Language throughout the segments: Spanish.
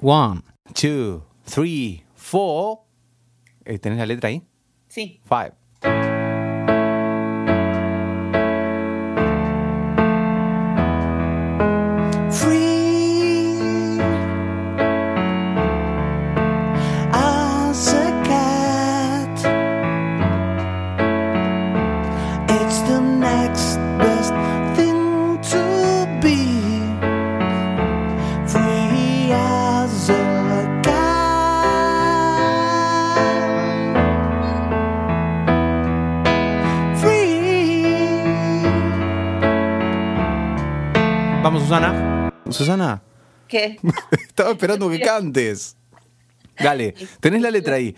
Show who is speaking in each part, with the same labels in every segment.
Speaker 1: One, two, three, four. Eh, ¿Tenés la letra ahí?
Speaker 2: Sí.
Speaker 1: Five. Esperando que cantes. Dale, tenés la letra ahí.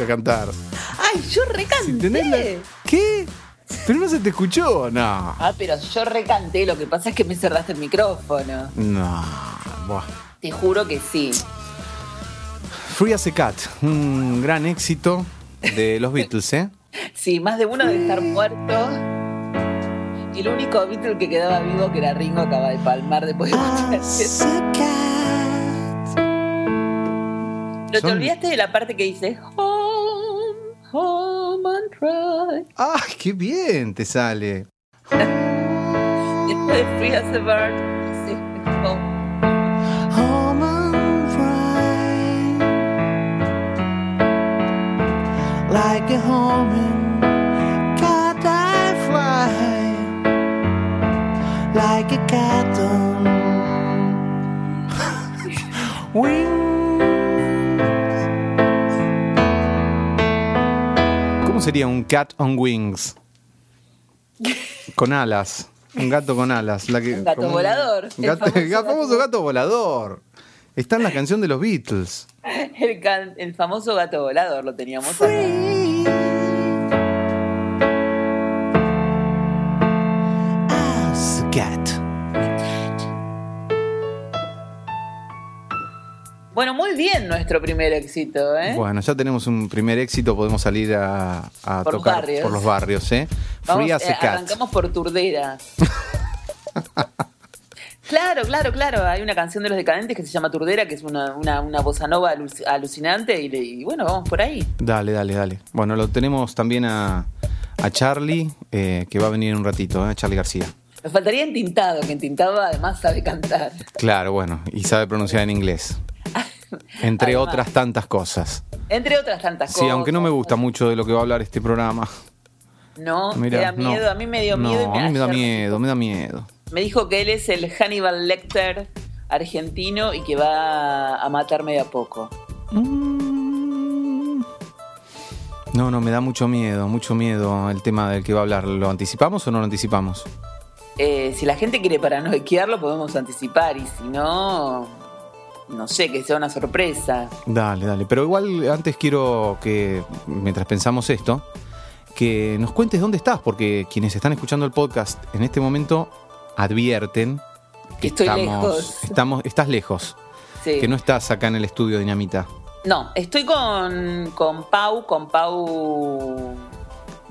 Speaker 1: Nunca cantar.
Speaker 2: ¡Ay, yo recanté!
Speaker 1: ¿Tenés la- ¿Qué? Pero no se te escuchó, no.
Speaker 2: Ah, pero yo recanté. Lo que pasa es que me cerraste el micrófono.
Speaker 1: No. Buah.
Speaker 2: Te juro que sí.
Speaker 1: Free as a Cat, un gran éxito de los Beatles, ¿eh?
Speaker 2: Sí, más de uno debe estar muerto. Y el único Beatle que quedaba vivo, que era Ringo, acaba de palmar después de escuchar Pero te olvidaste de la parte que dice Home, home and cry.
Speaker 1: ¡Ay, qué bien te sale!
Speaker 2: Después de Free as a Bird, dice Home.
Speaker 3: Home and cry. Like a homing cat I fly. Like a cat on wings.
Speaker 1: ¿Cómo sería un cat on wings? Con alas. Un gato con alas. La que-
Speaker 2: Un gato
Speaker 1: como
Speaker 2: volador.
Speaker 1: Un
Speaker 2: El
Speaker 1: gato,
Speaker 2: famoso
Speaker 1: el famoso
Speaker 2: gato-
Speaker 1: gato volador. Está en la canción de los Beatles.
Speaker 2: El, can- el famoso gato volador lo teníamos acá.
Speaker 3: Free as a cat.
Speaker 2: Bueno, muy bien nuestro primer éxito, ¿eh?
Speaker 1: Bueno, ya tenemos un primer éxito. Podemos salir a, a
Speaker 2: Por
Speaker 1: tocar
Speaker 2: barrios.
Speaker 1: por los barrios, ¿eh?
Speaker 2: Vamos,
Speaker 1: Free as
Speaker 2: eh,
Speaker 1: a cat.
Speaker 2: arrancamos por Turdera. claro, claro, claro. Hay una canción de los decadentes que se llama Turdera, que es una, una, una bossa nova aluc- alucinante. Y, bueno, vamos por ahí.
Speaker 1: Dale, dale, dale. Bueno, lo tenemos también a, a Charlie, eh, que va a venir en un ratito, ¿eh? Charlie García.
Speaker 2: Me faltaría Entintado, que Entintado además sabe cantar.
Speaker 1: Claro, bueno, y sabe pronunciar en inglés. Entre
Speaker 2: Además.
Speaker 1: otras tantas cosas.
Speaker 2: Entre otras tantas
Speaker 1: Sí,
Speaker 2: cosas.
Speaker 1: aunque no me gusta mucho de lo que va a hablar este programa.
Speaker 2: No, te da
Speaker 1: no.
Speaker 2: miedo. A mí me dio
Speaker 1: No,
Speaker 2: miedo. y
Speaker 1: a mí me da miedo, me da miedo.
Speaker 2: Me dijo que él es el Hannibal Lecter argentino y que va a matarme de a poco.
Speaker 1: Mm. No, no, me da mucho miedo, mucho miedo el tema del que va a hablar. ¿Lo anticipamos o no lo anticipamos?
Speaker 2: Eh, si la gente quiere paranoiquearlo, podemos anticipar. Y si no, no sé, que sea una sorpresa.
Speaker 1: Dale, dale. Pero igual antes quiero que, mientras pensamos esto, que nos cuentes dónde estás, porque quienes están escuchando el podcast en este momento advierten
Speaker 2: Que estoy
Speaker 1: estamos,
Speaker 2: lejos.
Speaker 1: estamos, estás lejos,
Speaker 2: Sí.
Speaker 1: que no estás acá en el estudio Dinamita.
Speaker 2: No, estoy con, con Pau, con Pau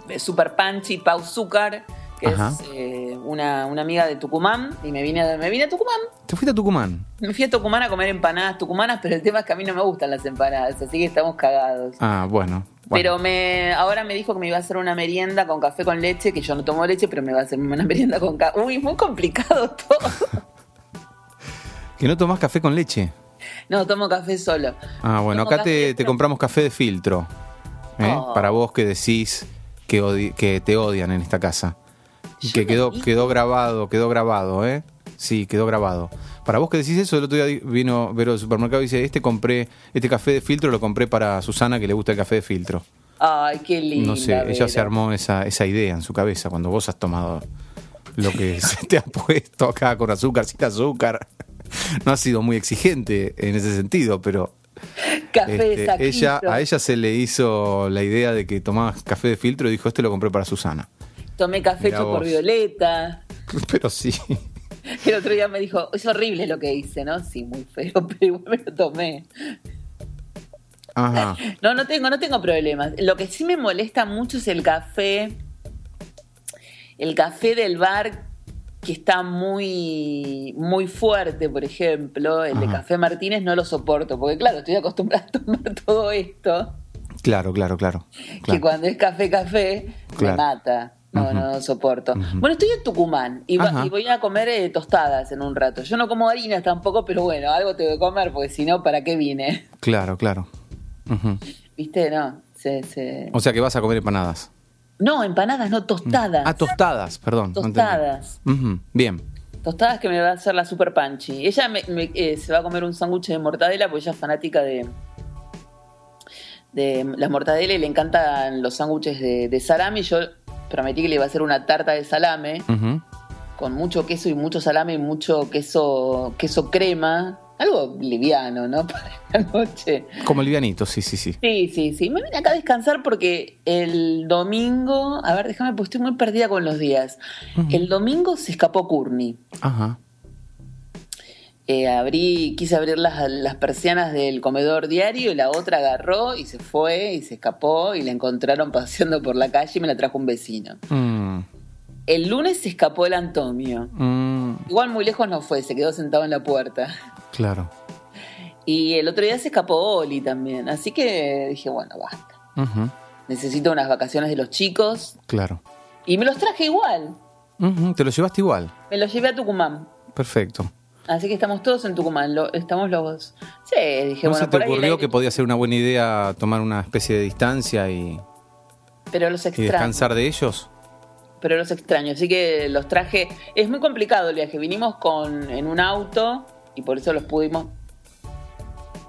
Speaker 2: de Super Punchy, Pau Zúcar, que
Speaker 1: Ajá.
Speaker 2: es eh, una, una amiga de Tucumán. Y me vine, a- me vine a Tucumán.
Speaker 1: ¿Te fuiste a Tucumán?
Speaker 2: Me fui a Tucumán a comer empanadas tucumanas, pero el tema es que a mí no me gustan las empanadas, así que estamos cagados.
Speaker 1: Ah, bueno. bueno.
Speaker 2: Pero me, ahora me dijo que me iba a hacer una merienda con café con leche, que yo no tomo leche, pero me va a hacer una merienda con café. Uy, muy complicado todo.
Speaker 1: ¿Que no tomás café con leche?
Speaker 2: No, tomo café solo.
Speaker 1: Ah, bueno,
Speaker 2: Tomo
Speaker 1: acá te, te compramos café de filtro. ¿eh?
Speaker 2: Oh.
Speaker 1: Para vos que decís que, que te odian en esta casa. Que quedó, quedó grabado, quedó grabado, ¿eh? Sí, quedó grabado. Para vos que decís eso, el otro día vino Vero del supermercado y dice, este compré, este café de filtro lo compré para Susana que le gusta el café de filtro.
Speaker 2: Ay, qué lindo.
Speaker 1: No sé, ella se armó esa, esa idea en su cabeza cuando vos has tomado lo que se te ha puesto acá con azúcar, sin azúcar. No ha sido muy exigente en ese sentido, pero
Speaker 2: Café
Speaker 1: este, ella, a ella se le hizo la idea de que tomabas café de filtro y dijo, este lo compré para Susana.
Speaker 2: Tomé café hecho por. Violeta.
Speaker 1: Pero sí,
Speaker 2: El otro día me dijo, es horrible lo que hice, ¿no? Sí, muy feo, pero igual me lo tomé.
Speaker 1: ajá,
Speaker 2: No, no tengo, no tengo problemas. Lo que sí me molesta mucho es el café. El café del bar que está muy, muy fuerte, por ejemplo. El de. Café Martínez no lo soporto, porque claro, estoy acostumbrada a tomar todo esto.
Speaker 1: claro, claro, claro.
Speaker 2: Que cuando es café, café,
Speaker 1: Claro.
Speaker 2: me mata. No, no, soporto. Bueno, estoy en Tucumán y, va- y voy a comer eh, tostadas en un rato. Yo no como harinas tampoco, pero bueno, algo tengo que comer, porque si no, ¿para qué vine?
Speaker 1: Claro, claro.
Speaker 2: ¿Viste? No, se, se-
Speaker 1: O sea que vas a comer empanadas.
Speaker 2: No, empanadas, no, tostadas.
Speaker 1: Ah, tostadas, perdón.
Speaker 2: Tostadas.
Speaker 1: Bien.
Speaker 2: Tostadas que me va a hacer la super panchi. Ella me- me- eh, se va a comer un sándwich de mortadela porque ella es fanática de, de la mortadela y le encantan los sándwiches de, de salame. Y yo prometí que le iba a hacer una tarta de salame con mucho queso y mucho salame y mucho queso, queso crema. Algo liviano, ¿no? Para la noche.
Speaker 1: Como livianito, sí, sí, sí.
Speaker 2: Sí, sí, sí. Me vine acá a descansar porque el domingo. A ver, déjame, pues estoy muy perdida con los días. El domingo se escapó Courtney.
Speaker 1: Ajá.
Speaker 2: Eh, abrí, quise abrir las, las persianas del comedor diario y la otra agarró y se fue y se escapó y la encontraron paseando por la calle y me la trajo un vecino.
Speaker 1: Mm,
Speaker 2: El lunes se escapó el Antonio.
Speaker 1: mm,
Speaker 2: Igual muy lejos no fue, se quedó sentado en la puerta.
Speaker 1: claro.
Speaker 2: Y el otro día se escapó Oli también. Así que dije, bueno, basta. Necesito unas vacaciones de los chicos.
Speaker 1: Claro.
Speaker 2: Y me los traje igual.
Speaker 1: Te lo llevaste igual.
Speaker 2: Me los llevé a Tucumán.
Speaker 1: Perfecto.
Speaker 2: Así que estamos todos en Tucumán. Lo- estamos los. Sí, dije,
Speaker 1: ¿No
Speaker 2: bueno,
Speaker 1: se te ocurrió que podía ser una buena idea tomar una especie de distancia y,
Speaker 2: Pero los
Speaker 1: y
Speaker 2: extraño.
Speaker 1: descansar de ellos?
Speaker 2: Pero los extraño. Así que los traje. Es muy complicado el viaje. Vinimos con en un auto y por eso los pudimos.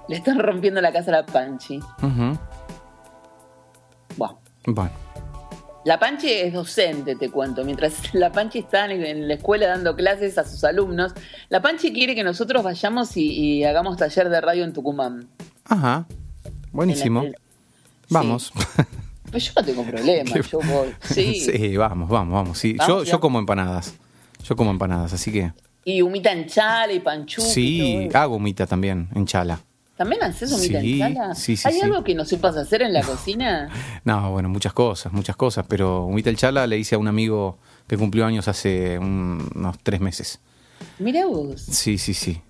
Speaker 2: Le están rompiendo la casa a la Panchi.
Speaker 1: Ujú.
Speaker 2: Bueno.
Speaker 1: Bueno,
Speaker 2: La Panchi es docente, te cuento. Mientras la Panchi está en, la escuela dando clases a sus alumnos, la Panchi quiere que nosotros vayamos y, y hagamos taller de radio en Tucumán.
Speaker 1: ajá. Buenísimo.
Speaker 2: La-
Speaker 1: Vamos.
Speaker 2: Pues yo no tengo problema, yo voy. Sí.
Speaker 1: Sí, vamos, vamos, vamos. Sí.
Speaker 2: Vamos,
Speaker 1: yo, yo como empanadas. Yo como empanadas, así que.
Speaker 2: Y humita en chala y panchuco. y
Speaker 1: Sí, hago humita también, en chala.
Speaker 2: ¿También haces humita
Speaker 1: Sí,
Speaker 2: en chala?
Speaker 1: sí, sí,
Speaker 2: ¿Hay algo que no sepas hacer en la cocina?
Speaker 1: No, bueno, muchas cosas, muchas cosas, pero humita el chala le hice a un amigo que cumplió años hace un- unos tres meses.
Speaker 2: Mira vos.
Speaker 1: Sí, sí, sí.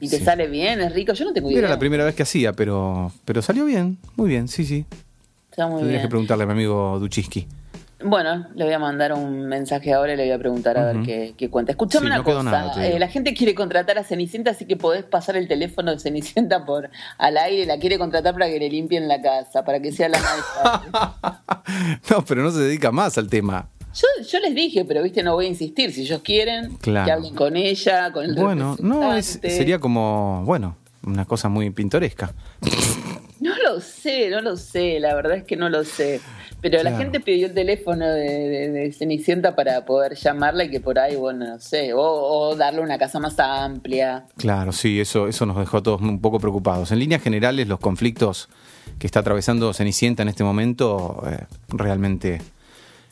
Speaker 2: ¿Y te sale bien? ¿Es rico? Yo no tengo idea.
Speaker 1: Era la primera vez que hacía, pero, pero salió bien, muy bien, sí, sí.
Speaker 2: Está muy
Speaker 1: Tendrías que preguntarle a mi amigo Duchiski.
Speaker 2: Bueno, le voy a mandar un mensaje ahora y le voy a preguntar a ver qué, qué cuenta. Escuchame
Speaker 1: Sí,
Speaker 2: una
Speaker 1: no
Speaker 2: cosa.
Speaker 1: nada,
Speaker 2: eh, la gente quiere contratar a Cenicienta, así que podés pasar el teléfono de Cenicienta por al aire. La quiere contratar para que le limpien la casa, para que sea la maestra.
Speaker 1: no, pero no se dedica más al tema.
Speaker 2: yo, yo les dije, pero viste, no voy a insistir. Si ellos quieren,
Speaker 1: Claro.
Speaker 2: que hablen con ella, con el
Speaker 1: Bueno, no, es, sería como, bueno, una cosa muy pintoresca.
Speaker 2: No lo sé, no lo sé, la verdad es que no lo sé. Pero la gente pidió el teléfono de, de- de Cenicienta para poder llamarla y que por ahí, bueno, no sé, o, o darle una casa más amplia.
Speaker 1: Claro, sí, eso, eso nos dejó a todos un poco preocupados. En líneas generales, los conflictos que está atravesando Cenicienta en este momento eh, realmente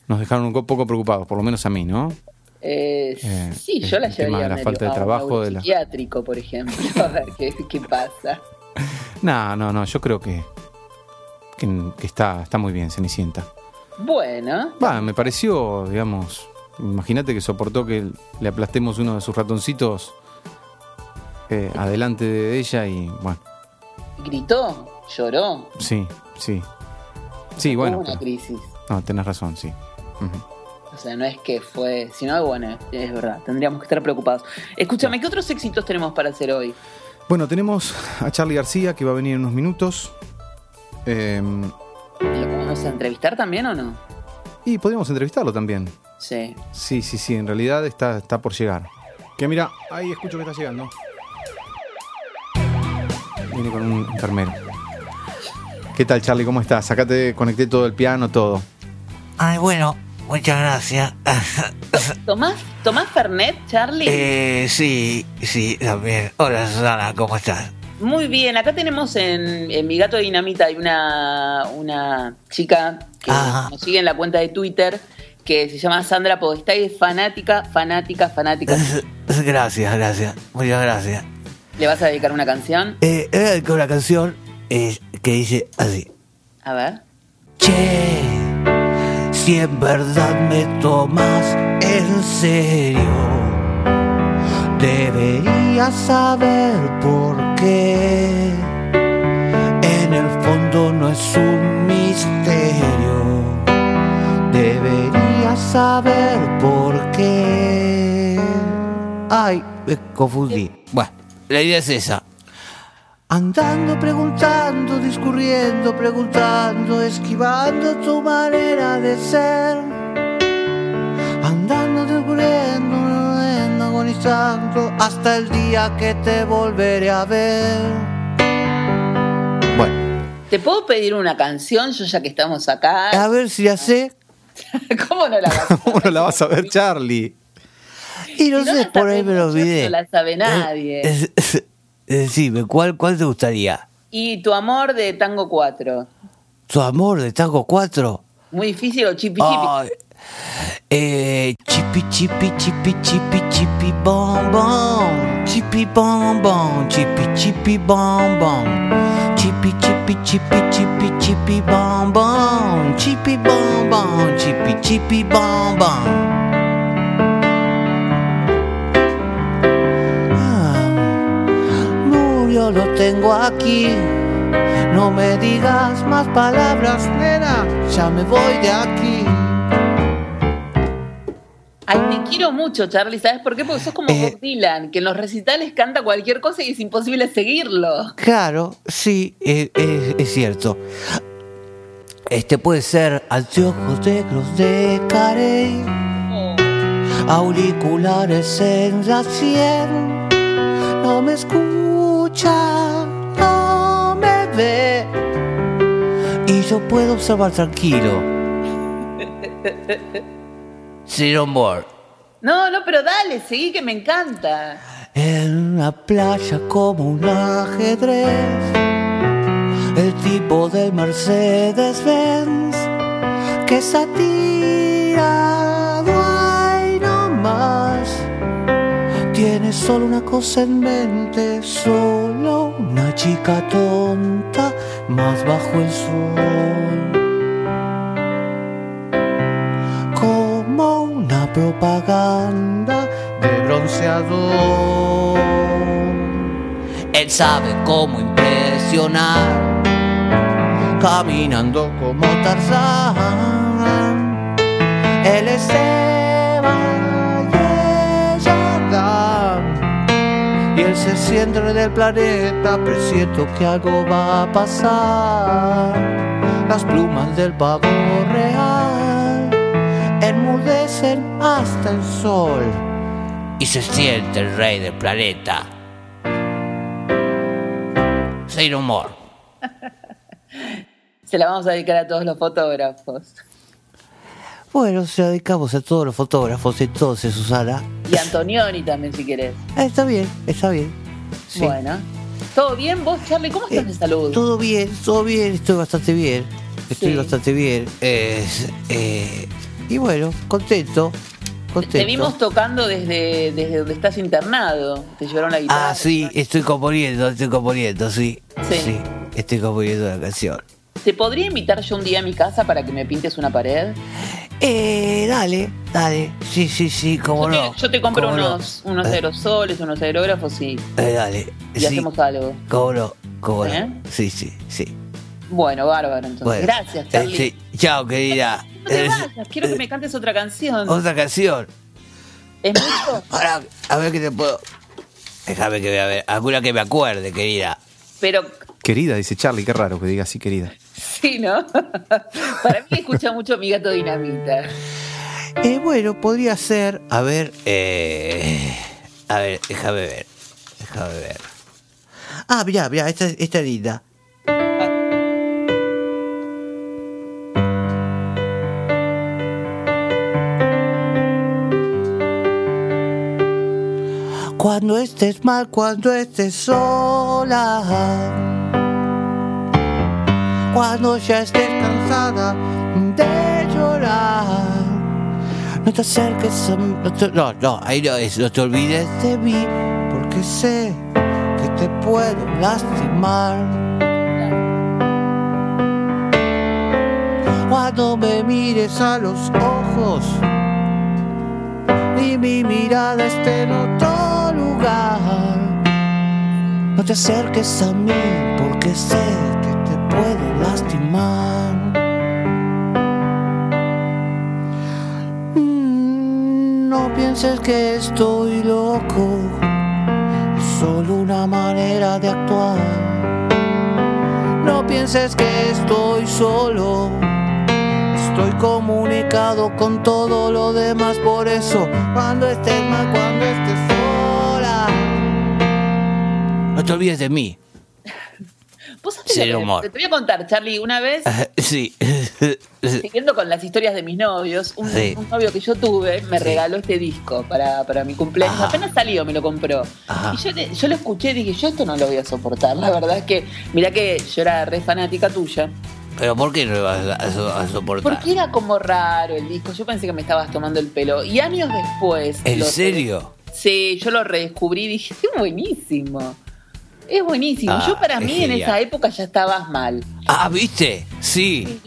Speaker 1: nos dejaron un co- poco preocupados, por lo menos a mí, ¿no?
Speaker 2: Eh,
Speaker 1: Eh,
Speaker 2: sí, yo la llevaría
Speaker 1: de la
Speaker 2: medio
Speaker 1: falta de
Speaker 2: a un
Speaker 1: trabajo, de la-
Speaker 2: neuropsiquiátrico, por ejemplo, a ver qué, qué pasa.
Speaker 1: No, no, no, yo creo que, que, que está, está muy bien Cenicienta.
Speaker 2: Bueno,
Speaker 1: Va, me pareció, digamos, imagínate que soportó que le aplastemos uno de sus ratoncitos eh, adelante de ella y bueno,
Speaker 2: gritó, lloró.
Speaker 1: sí, sí. Sí, bueno.
Speaker 2: Hubo una
Speaker 1: pero-
Speaker 2: crisis.
Speaker 1: no, tenés razón, sí.
Speaker 2: O sea, no es que fue, sino bueno, es verdad, tendríamos que estar preocupados. Escúchame, ¿qué otros éxitos tenemos para hacer hoy?
Speaker 1: Bueno, tenemos a Charlie García que va a venir en unos minutos. Eh,
Speaker 2: Lo- a entrevistar también o no?
Speaker 1: Y podríamos entrevistarlo también.
Speaker 2: Sí.
Speaker 1: Sí, sí, sí, en realidad está, está por llegar. Que mira, ahí escucho que está llegando. Viene con un enfermero. ¿Qué tal, Charlie? ¿Cómo estás? Acá te conecté todo el piano, todo.
Speaker 3: Ay, bueno, muchas gracias.
Speaker 2: ¿Tomás, ¿Tomás Fernet, Charlie?
Speaker 3: eh, sí, sí, también. Hola, Susana, ¿cómo estás?
Speaker 2: Muy bien, acá tenemos en, en Mi Gato Dinamita hay una, una chica que
Speaker 3: Ajá.
Speaker 2: nos sigue en la cuenta de Twitter que se llama Sandra Podestá y es fanática, fanática, fanática.
Speaker 3: Gracias, gracias. Muchas gracias.
Speaker 2: ¿Le vas a dedicar una canción?
Speaker 3: Eh, eh, con una canción eh, que dice así.
Speaker 2: A ver.
Speaker 3: Che, si en verdad me tomas en serio, deberías saber por En el fondo no es un misterio, deberías saber por qué. Ay, me confundí. Bueno, la idea es esa. Andando, preguntando, discurriendo, preguntando, esquivando tu manera de ser. Agonizando, hasta el día que te volveré a ver. Bueno,
Speaker 2: ¿Te puedo pedir una canción, yo ya que estamos acá?
Speaker 3: a ver si ya sé.
Speaker 2: ¿Cómo no la vas a
Speaker 1: ¿Cómo no la vas a ver, Charlie?
Speaker 3: Y no
Speaker 2: Si
Speaker 3: sé, por ahí me lo olvidé.
Speaker 2: no la sabe nadie.
Speaker 3: Eh, eh, eh, Decime, ¿cuál, ¿cuál te gustaría?
Speaker 2: Y tu amor de Tango 4.
Speaker 3: ¿Tu amor de Tango 4?
Speaker 2: Muy difícil o chipi chipi.
Speaker 3: Eh, chipi chipi chipi chipi chipi bom bom chipi bom bom chipi chipi bom bom chipi chipi chipi chipi chipi bom bom chipi bom bom chipi chipi bom bom Ah, Murió, lo tengo aquí. No me digas más palabras, nena. Ya me voy de aquí.
Speaker 2: Ay, te quiero mucho, Charlie. ¿Sabes por qué? Porque sos como
Speaker 3: Eh.
Speaker 2: Bob Dylan, que en los recitales canta cualquier cosa y es imposible seguirlo.
Speaker 3: Claro, sí, eh, eh, es cierto. Este puede ser anteojos negros de Carey,
Speaker 2: Oh,
Speaker 3: auriculares en la sien. No me escucha, no me ve. Y yo puedo observar tranquilo. Sit on board.
Speaker 2: No, no, pero dale, seguí que me encanta.
Speaker 3: En la playa como un ajedrez, el tipo del Mercedes Benz que está tirado ahí nomás. Tiene solo una cosa en mente, solo una chica tonta más bajo el sol. Una propaganda de bronceador. Él sabe cómo impresionar, caminando como Tarzán. Él es Eva y ella. Y él se siente del planeta, presiento que algo va a pasar. Las plumas del pavo real enmudecen hasta el sol. Y se siente el rey del planeta. No more.
Speaker 2: Se la vamos a dedicar a todos los fotógrafos.
Speaker 3: Bueno, se la dedicamos a todos los fotógrafos entonces, Susana.
Speaker 2: Y a Antonioni también, si querés.
Speaker 3: Ah, está bien, está bien. Sí.
Speaker 2: Bueno. ¿Todo bien vos, Charlie? ¿Cómo estás
Speaker 3: Eh,
Speaker 2: de salud?
Speaker 3: Todo bien, todo bien, estoy bastante bien. Estoy
Speaker 2: Sí.
Speaker 3: bastante bien. Es, eh, y bueno, contento. Contento.
Speaker 2: Te vimos tocando desde, desde donde estás internado. Te llevaron la guitarra.
Speaker 3: Ah, sí, estoy componiendo, estoy componiendo, sí.
Speaker 2: Sí.
Speaker 3: estoy componiendo la canción.
Speaker 2: ¿Te podría invitar yo un día a mi casa para que me pintes una pared?
Speaker 3: Eh, dale, dale. Sí, sí, sí, cómo
Speaker 2: yo,
Speaker 3: no.
Speaker 2: te, yo te compro
Speaker 3: no.
Speaker 2: unos, unos
Speaker 3: Eh,
Speaker 2: aerosoles, unos aerógrafos y,
Speaker 3: eh, dale.
Speaker 2: y
Speaker 3: sí,
Speaker 2: hacemos algo.
Speaker 3: cómo no, cómo
Speaker 2: ¿Eh?
Speaker 3: no. Sí, sí, sí.
Speaker 2: Bueno, bárbaro entonces.
Speaker 3: Bueno,
Speaker 2: Gracias,
Speaker 3: eh,
Speaker 2: Charlie.
Speaker 3: sí. Chao, querida.
Speaker 2: No te
Speaker 3: Eh,
Speaker 2: vayas, quiero que me cantes otra canción.
Speaker 3: Otra canción.
Speaker 2: ¿Es mucho?
Speaker 3: Ahora, a ver qué te puedo. Déjame que vea, a ver. Alguna que me acuerde, querida.
Speaker 2: Pero
Speaker 1: Querida, dice Charlie, qué raro que diga así, querida.
Speaker 2: Sí, ¿no? Para mí escucha mucho mi gato dinamita.
Speaker 3: Eh, bueno, podría ser. A ver, eh, a ver, déjame ver. Déjame ver. Ah, mira, mira, esta, esta es linda. Cuando estés mal, cuando estés sola. Cuando ya estés cansada de llorar. No te acerques a mí. No, no, no, ahí no es. No te olvides de mí. Porque sé que te puedo lastimar. Cuando me mires a los ojos y mi mirada esté otro No te acerques a mí porque sé que te puedo lastimar. Mm, No pienses que estoy loco, es solo una manera de actuar. No pienses que estoy solo, estoy comunicado con todo lo demás. Por eso, cuando estés mal, cuando estés no te olvides de mí.
Speaker 2: ¿Vos sabés
Speaker 3: Cero
Speaker 2: lo que-
Speaker 3: humor.
Speaker 2: Te voy a contar, Charlie, una vez,
Speaker 3: Sí.
Speaker 2: siguiendo con las historias de mis novios, un,
Speaker 3: Sí.
Speaker 2: un novio que yo tuve me
Speaker 3: Sí.
Speaker 2: regaló este disco para, para mi cumpleaños.
Speaker 3: Ajá.
Speaker 2: Apenas salió, me lo compró.
Speaker 3: Ajá.
Speaker 2: Y yo, le- yo lo escuché y dije, yo esto no lo voy a soportar. La verdad es que, mirá que yo era re fanática tuya.
Speaker 3: Pero ¿por qué no lo vas a, a- a soportar?
Speaker 2: Porque era como raro el disco. Yo pensé que me estabas tomando el pelo. Y años después.
Speaker 3: ¿En serio?
Speaker 2: Sí, yo lo redescubrí y dije, es buenísimo. Es buenísimo.
Speaker 3: Ah,
Speaker 2: yo para
Speaker 3: es
Speaker 2: mí en esa época ya estabas mal.
Speaker 3: Ah, ¿viste? Sí.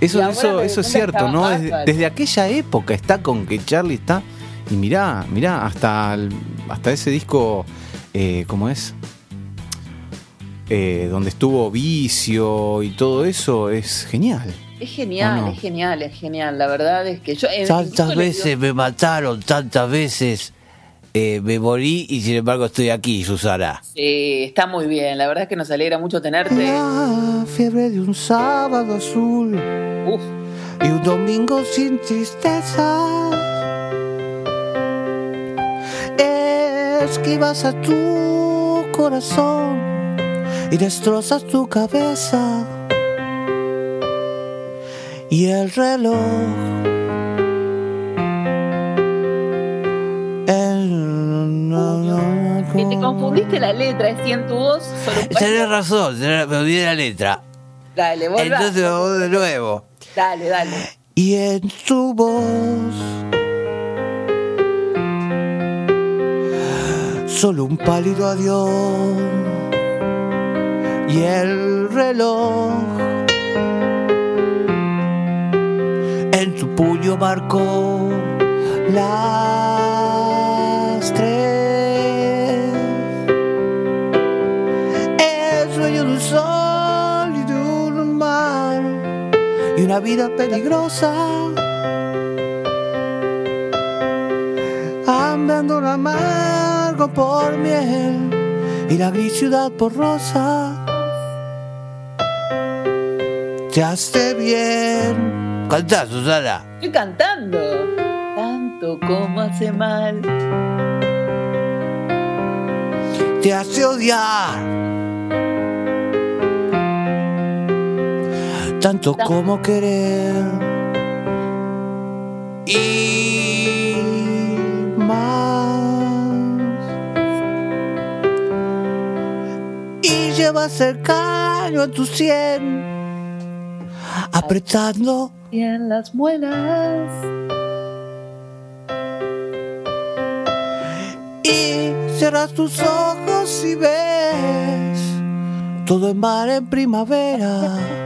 Speaker 1: Eso, eso, eso es cierto, ¿no? Desde, aquella época está con que Charlie está. Y mirá, mirá, hasta, el- hasta ese disco, eh, ¿cómo es? Eh, donde estuvo Vicio y todo eso, es genial.
Speaker 2: Es genial, es genial, es genial. La verdad es que yo.
Speaker 3: Tantas veces
Speaker 2: digo-
Speaker 3: me mataron, tantas veces eh, me morí y sin embargo estoy aquí, Susana.
Speaker 2: Sí, está muy bien. La verdad es que nos alegra mucho tenerte.
Speaker 3: La fiebre de un sábado azul
Speaker 2: Uf,
Speaker 3: y un domingo sin tristeza. Esquivas a tu corazón y destrozas tu cabeza. Y el reloj.
Speaker 2: Que te confundiste la letra, es 100 tu voz. Solo un
Speaker 3: Tenés razón, me olvidé la letra.
Speaker 2: Dale, volvá.
Speaker 3: Entonces vamos de nuevo.
Speaker 2: Dale, dale.
Speaker 3: Y en tu voz solo un pálido adiós y el reloj en tu puño marcó las una vida peligrosa. Andando el amargo por miel y la gris ciudad por rosa. Ya esté bien. Cantá, Susana.
Speaker 2: Estoy cantando. Tanto como hace mal.
Speaker 3: Te hace odiar. Tanto como querer. Y más. Y llevas el caño en tu sien. Apretando.
Speaker 2: Y en las muelas.
Speaker 3: Y cierras tus ojos y ves todo en mar en primavera.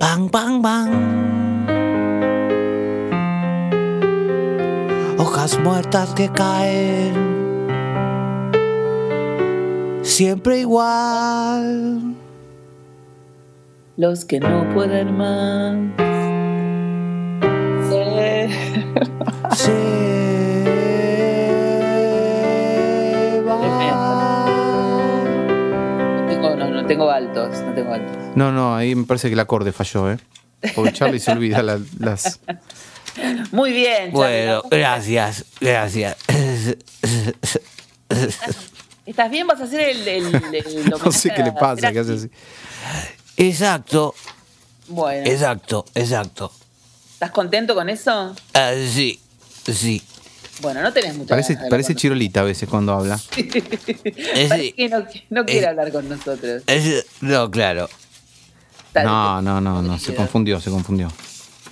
Speaker 3: Bang, bang, bang. Hojas muertas que caen. Siempre igual.
Speaker 2: Los que no pueden más. Se-
Speaker 3: Se
Speaker 2: tengo, no, no tengo altos, no tengo altos.
Speaker 1: No, no, ahí me parece que el acorde falló, ¿eh? Porque Charlie se olvida la- las...
Speaker 2: Muy bien. Charlie.
Speaker 3: Bueno, gracias, gracias.
Speaker 2: ¿Estás bien? ¿Vas a hacer el, el, el
Speaker 1: No sé qué le pasa, que hace así.
Speaker 3: Exacto,
Speaker 2: Bueno,
Speaker 3: exacto, exacto.
Speaker 2: ¿estás contento con eso?
Speaker 3: Ah, sí, sí.
Speaker 2: Bueno, no tenés mucha
Speaker 1: Parece, parece chirolita a veces cuando habla.
Speaker 3: sí.
Speaker 2: que no, no quiere hablar con nosotros.
Speaker 3: Es- no, claro.
Speaker 1: No, no, no, no, se confundió, se confundió.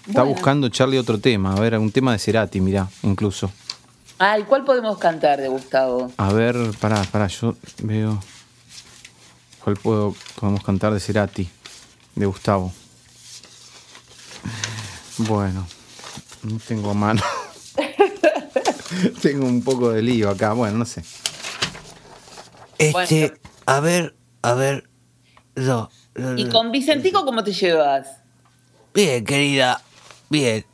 Speaker 1: Está buscando Charlie otro tema, a ver, un tema de Cerati, mirá, incluso.
Speaker 2: Ay, ¿cuál podemos cantar de Gustavo?
Speaker 1: A ver, pará, pará, yo veo. ¿Cuál puedo, podemos cantar de Cerati? De Gustavo. Bueno, no tengo a mano. tengo un poco de lío acá, bueno, no sé.
Speaker 3: Este,
Speaker 2: Bueno.
Speaker 3: a ver, a ver. No, no,
Speaker 2: ¿Y con Vicentico cómo te llevas?
Speaker 3: Bien, querida, bien.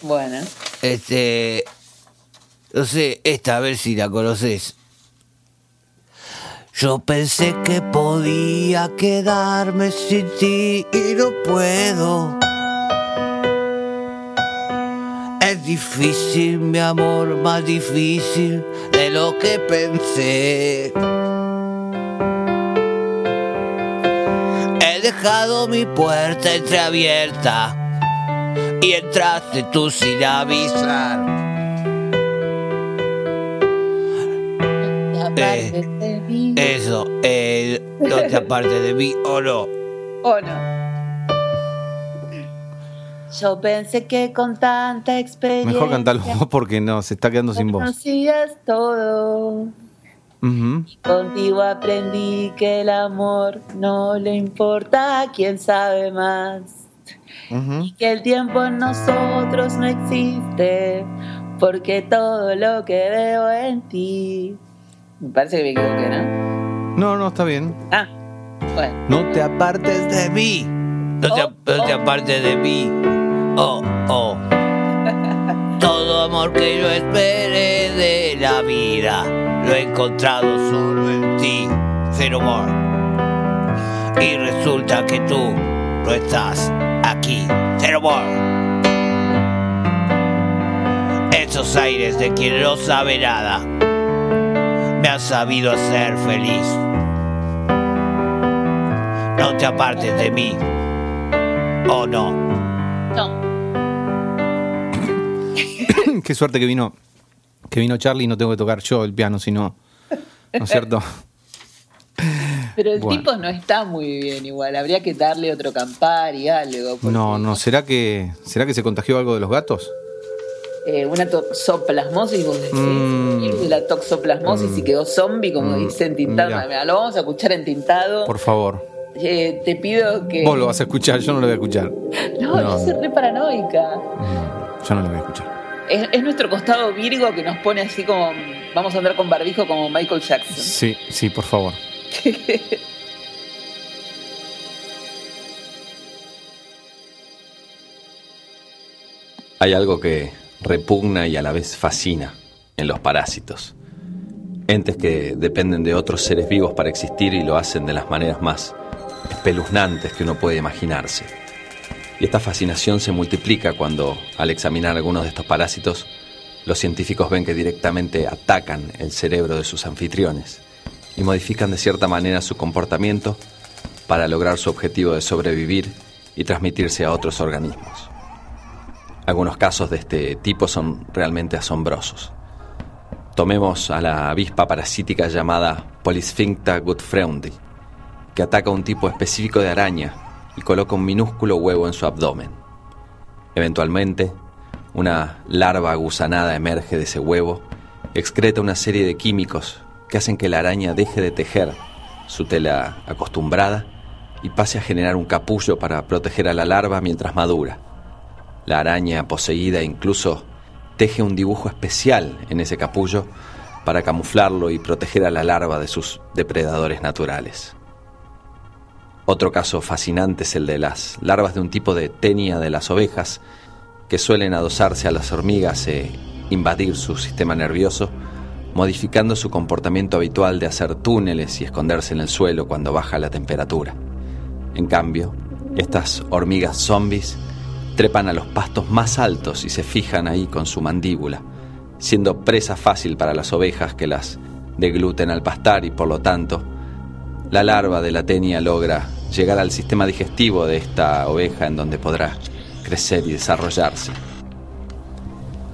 Speaker 2: Bueno,
Speaker 3: Este. No sé, esta, a ver si la conoces. Yo pensé que podía quedarme sin ti y no puedo. Es difícil, mi amor, más difícil de lo que pensé. He dejado mi puerta entreabierta y entraste tú sin avisar.
Speaker 2: aparte
Speaker 3: Eh. Eso, eh, no te apartes de mí o no.
Speaker 2: ¿O no? Yo pensé que con tanta experiencia
Speaker 1: Mejor cantarlo vos porque no, se está quedando sin voz.
Speaker 2: conocías todo.
Speaker 1: Ujú.
Speaker 2: Contigo aprendí que el amor no le importa a quien sabe más. Y que el tiempo en nosotros no existe. Porque todo lo que veo en ti. Me parece que me equivoqué, ¿no?
Speaker 1: No, no, está bien.
Speaker 2: Ah, bueno.
Speaker 3: No te apartes de mí. No te,
Speaker 2: Oh,
Speaker 3: no te
Speaker 2: oh.
Speaker 3: apartes de mí. Oh, oh. Todo amor que yo esperé de la vida lo he encontrado solo en ti, Cero More. Y resulta que tú no estás aquí, Cero More. Esos aires de quien no sabe nada me han sabido hacer feliz. No te apartes de mí. Oh. No.
Speaker 1: Qué suerte que vino, que vino Charlie y no tengo que tocar yo el piano, sino, ¿no es cierto?
Speaker 2: Pero el
Speaker 1: Bueno.
Speaker 2: tipo no está muy bien igual. Habría que darle otro campar y algo.
Speaker 1: No, no, ¿será que, ¿será que se contagió algo de los gatos?
Speaker 2: eh, una toxoplasmosis, vos decís.
Speaker 1: Mm.
Speaker 2: La toxoplasmosis y quedó zombie, como
Speaker 1: Mm.
Speaker 2: dicen tintado.
Speaker 1: Mira.
Speaker 2: Mira, Lo vamos a escuchar en tintado.
Speaker 1: Por favor.
Speaker 2: Eh, te pido que.
Speaker 1: Vos lo vas a escuchar, yo no lo voy a escuchar.
Speaker 2: No,
Speaker 1: No.
Speaker 2: yo soy re paranoica.
Speaker 1: No, yo no lo voy a escuchar.
Speaker 2: Es, es nuestro costado Virgo que nos pone así como. Vamos a andar con barbijo como Michael Jackson.
Speaker 1: Sí, sí, por favor.
Speaker 4: Hay algo que repugna y a la vez fascina en los parásitos. Entes que dependen de otros seres vivos para existir y lo hacen de las maneras más espeluznantes que uno puede imaginarse. Y esta fascinación se multiplica cuando, al examinar algunos de estos parásitos, los científicos ven que directamente atacan el cerebro de sus anfitriones y modifican de cierta manera su comportamiento para lograr su objetivo de sobrevivir y transmitirse a otros organismos. Algunos casos de este tipo son realmente asombrosos. Tomemos a la avispa parasítica llamada Polysphincta gutfreundi, que ataca a un tipo específico de araña y coloca un minúsculo huevo en su abdomen. Eventualmente, una larva gusanada emerge de ese huevo, excreta una serie de químicos que hacen que la araña deje de tejer su tela acostumbrada y pase a generar un capullo para proteger a la larva mientras madura. La araña poseída incluso teje un dibujo especial en ese capullo para camuflarlo y proteger a la larva de sus depredadores naturales. Otro caso fascinante es el de las larvas de un tipo de tenia de las ovejas que suelen adosarse a las hormigas e invadir su sistema nervioso modificando su comportamiento habitual de hacer túneles y esconderse en el suelo cuando baja la temperatura. En cambio, estas hormigas zombies trepan a los pastos más altos y se fijan ahí con su mandíbula, siendo presa fácil para las ovejas que las degluten al pastar y por lo tanto la larva de la tenia logra llegar al sistema digestivo de esta oveja en donde podrá crecer y desarrollarse.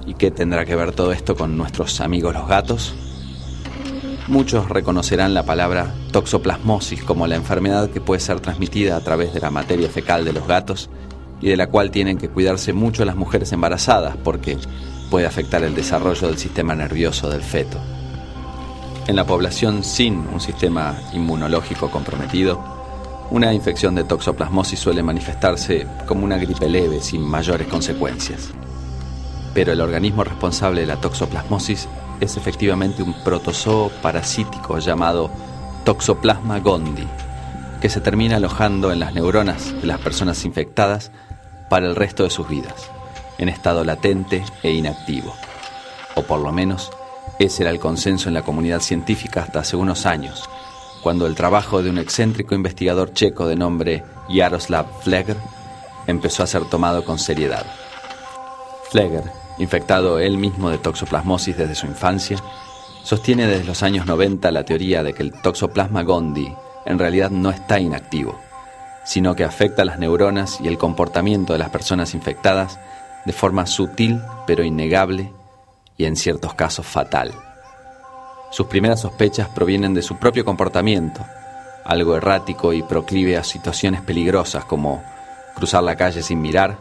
Speaker 4: ¿Y qué tendrá que ver todo esto con nuestros amigos los gatos? Muchos reconocerán la palabra toxoplasmosis como la enfermedad que puede ser transmitida a través de la materia fecal de los gatos y de la cual tienen que cuidarse mucho las mujeres embarazadas porque puede afectar el desarrollo del sistema nervioso del feto. En la población sin un sistema inmunológico comprometido, una infección de toxoplasmosis suele manifestarse como una gripe leve sin mayores consecuencias. Pero el organismo responsable de la toxoplasmosis es efectivamente un protozoo parasítico llamado Toxoplasma gondii, que se termina alojando en las neuronas de las personas infectadas para el resto de sus vidas, en estado latente e inactivo, o por lo menos ese era el consenso en la comunidad científica hasta hace unos años, cuando el trabajo de un excéntrico investigador checo de nombre Jaroslav Fleger empezó a ser tomado con seriedad. Fleger, infectado él mismo de toxoplasmosis desde su infancia, sostiene desde los años 90 la teoría de que el toxoplasma gondii en realidad no está inactivo, sino que afecta las neuronas y el comportamiento de las personas infectadas de forma sutil pero innegable y en ciertos casos fatal. Sus primeras sospechas provienen de su propio comportamiento, algo errático y proclive a situaciones peligrosas como cruzar la calle sin mirar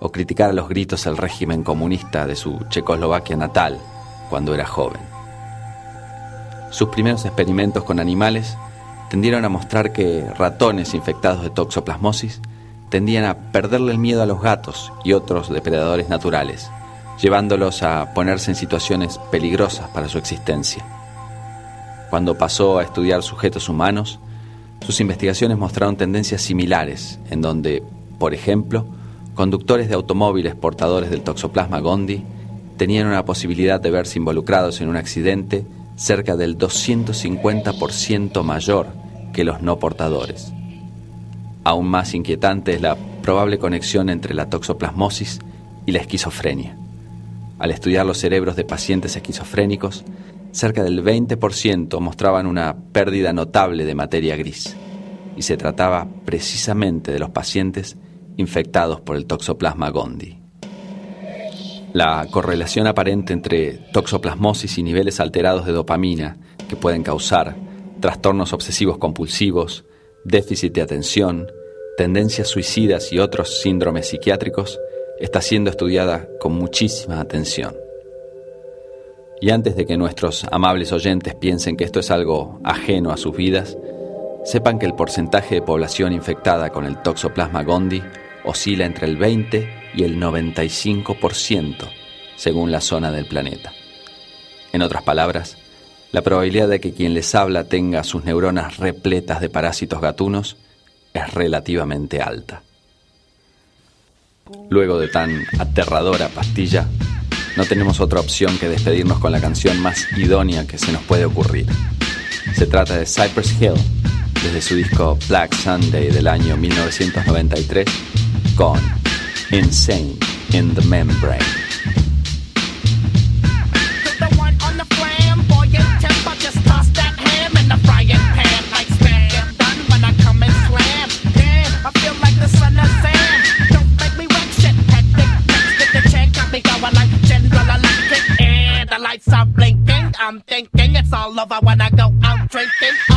Speaker 4: o criticar a los gritos el régimen comunista de su Checoslovaquia natal cuando era joven. Sus primeros experimentos con animales tendieron a mostrar que ratones infectados de toxoplasmosis tendían a perderle el miedo a los gatos y otros depredadores naturales llevándolos a ponerse en situaciones peligrosas para su existencia. Cuando pasó a estudiar sujetos humanos, sus investigaciones mostraron tendencias similares, en donde, por ejemplo, conductores de automóviles portadores del toxoplasma Gondi tenían una posibilidad de verse involucrados en un accidente cerca del 250% mayor que los no portadores. Aún más inquietante es la probable conexión entre la toxoplasmosis y la esquizofrenia. Al estudiar los cerebros de pacientes esquizofrénicos, cerca del 20% mostraban una pérdida notable de materia gris, y se trataba precisamente de los pacientes infectados por el toxoplasma Gondi. La correlación aparente entre toxoplasmosis y niveles alterados de dopamina que pueden causar trastornos obsesivos compulsivos, déficit de atención, tendencias suicidas y otros síndromes psiquiátricos está siendo estudiada con muchísima atención. Y antes de que nuestros amables oyentes piensen que esto es algo ajeno a sus vidas, sepan que el porcentaje de población infectada con el toxoplasma Gondi oscila entre el 20 y el 95% según la zona del planeta. En otras palabras, la probabilidad de que quien les habla tenga sus neuronas repletas de parásitos gatunos es relativamente alta. Luego de tan aterradora pastilla, no tenemos otra opción que despedirnos con la canción más idónea que se nos puede ocurrir. Se trata de Cypress Hill, desde su disco Black Sunday del año 1993, con Insane in the Membrane.
Speaker 5: lover when I go out drinking.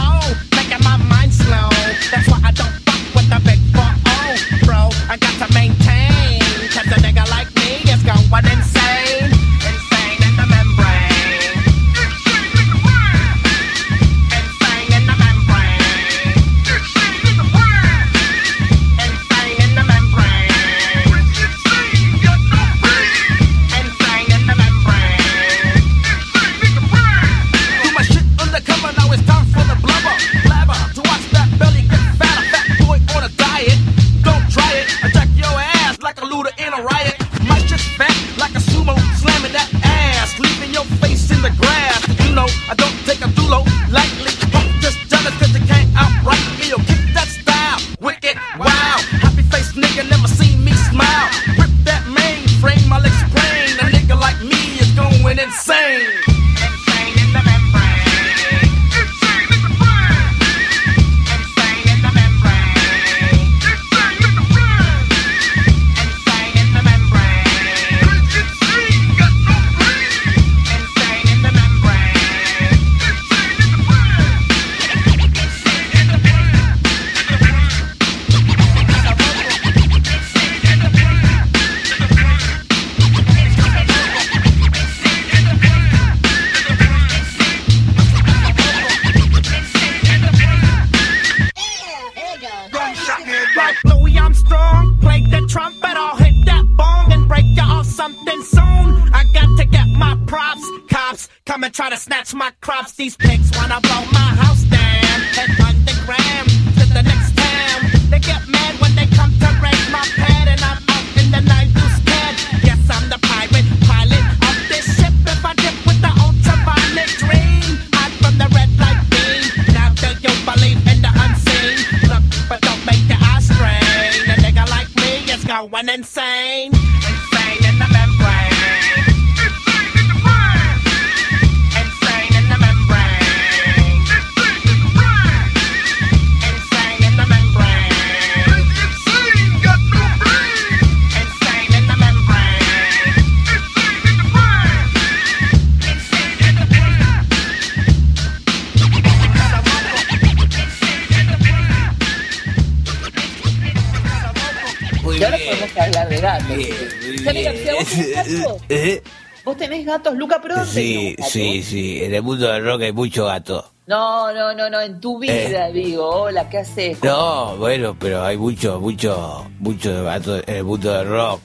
Speaker 3: Sí, sí, sí. En el mundo del rock hay mucho gato.
Speaker 2: No, no, no, no, en tu vida, digo. Hola, ¿qué haces?
Speaker 3: Eh. No, bueno, pero hay mucho, mucho, mucho gato en el mundo del rock.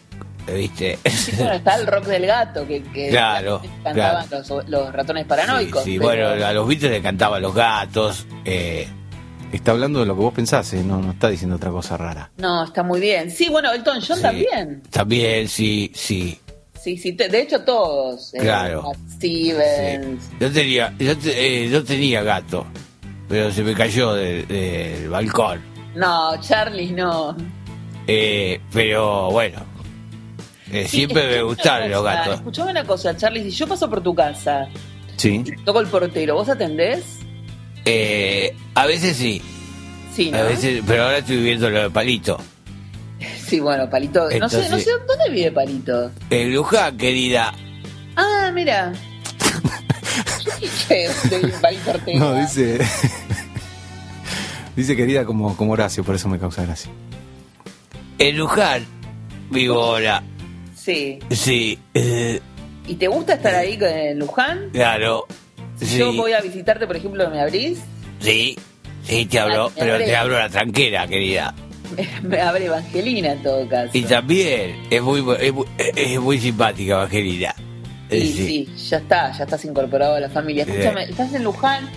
Speaker 3: ¿Viste?
Speaker 2: Sí, bueno, está el rock del gato, que, que
Speaker 3: Claro,
Speaker 2: cantaban los, los ratones paranoicos.
Speaker 3: Sí, sí,
Speaker 2: pero-
Speaker 3: bueno, a los Beatles le cantaban los gatos. Eh,
Speaker 1: Está hablando de lo que vos pensás, ¿eh? no, no está diciendo otra cosa rara.
Speaker 2: No, está muy bien. Sí, bueno, Elton John
Speaker 3: sí.
Speaker 2: también.
Speaker 3: También, sí, sí.
Speaker 2: Sí, sí, te- de hecho todos. eh,
Speaker 3: Claro.
Speaker 2: Stevens.
Speaker 3: sí. Yo tenía, yo, te- eh, yo tenía gato, pero se me cayó del, del balcón.
Speaker 2: No, Charlie no.
Speaker 3: Eh, pero bueno, eh, siempre me gustaron los gatos.
Speaker 2: Escuchame una cosa, Charlie, si yo paso por tu casa,
Speaker 1: Sí.
Speaker 2: toco el portero, ¿vos atendés?
Speaker 3: Eh, a veces sí,
Speaker 2: Sí, ¿no?
Speaker 3: a veces, pero ahora estoy viviendo lo de Palito.
Speaker 2: Sí, bueno, Palito. no sé, no sé dónde vive Palito.
Speaker 3: En Luján, querida.
Speaker 2: Ah, mira. ¿Qué dónde vive Palito Ortega?
Speaker 1: No, dice. dice querida como, como Horacio, por eso me causa gracia.
Speaker 3: En Luján vivo ahora.
Speaker 2: Sí.
Speaker 3: Sí, eh,
Speaker 2: ¿Y te gusta estar ahí en Luján?
Speaker 3: claro.
Speaker 2: Si
Speaker 3: Sí,
Speaker 2: yo voy a visitarte, por ejemplo, ¿me abrís?
Speaker 3: sí, sí, te hablo,
Speaker 2: me
Speaker 3: pero te hablo a la tranquera, querida.
Speaker 2: Me abre Evangelina en todo caso.
Speaker 3: Y también es muy, es muy, es muy simpática, Evangelina.
Speaker 2: Y sí, ya está, ya estás incorporado a la familia.
Speaker 3: Sí.
Speaker 2: Escúchame, estás en Luján,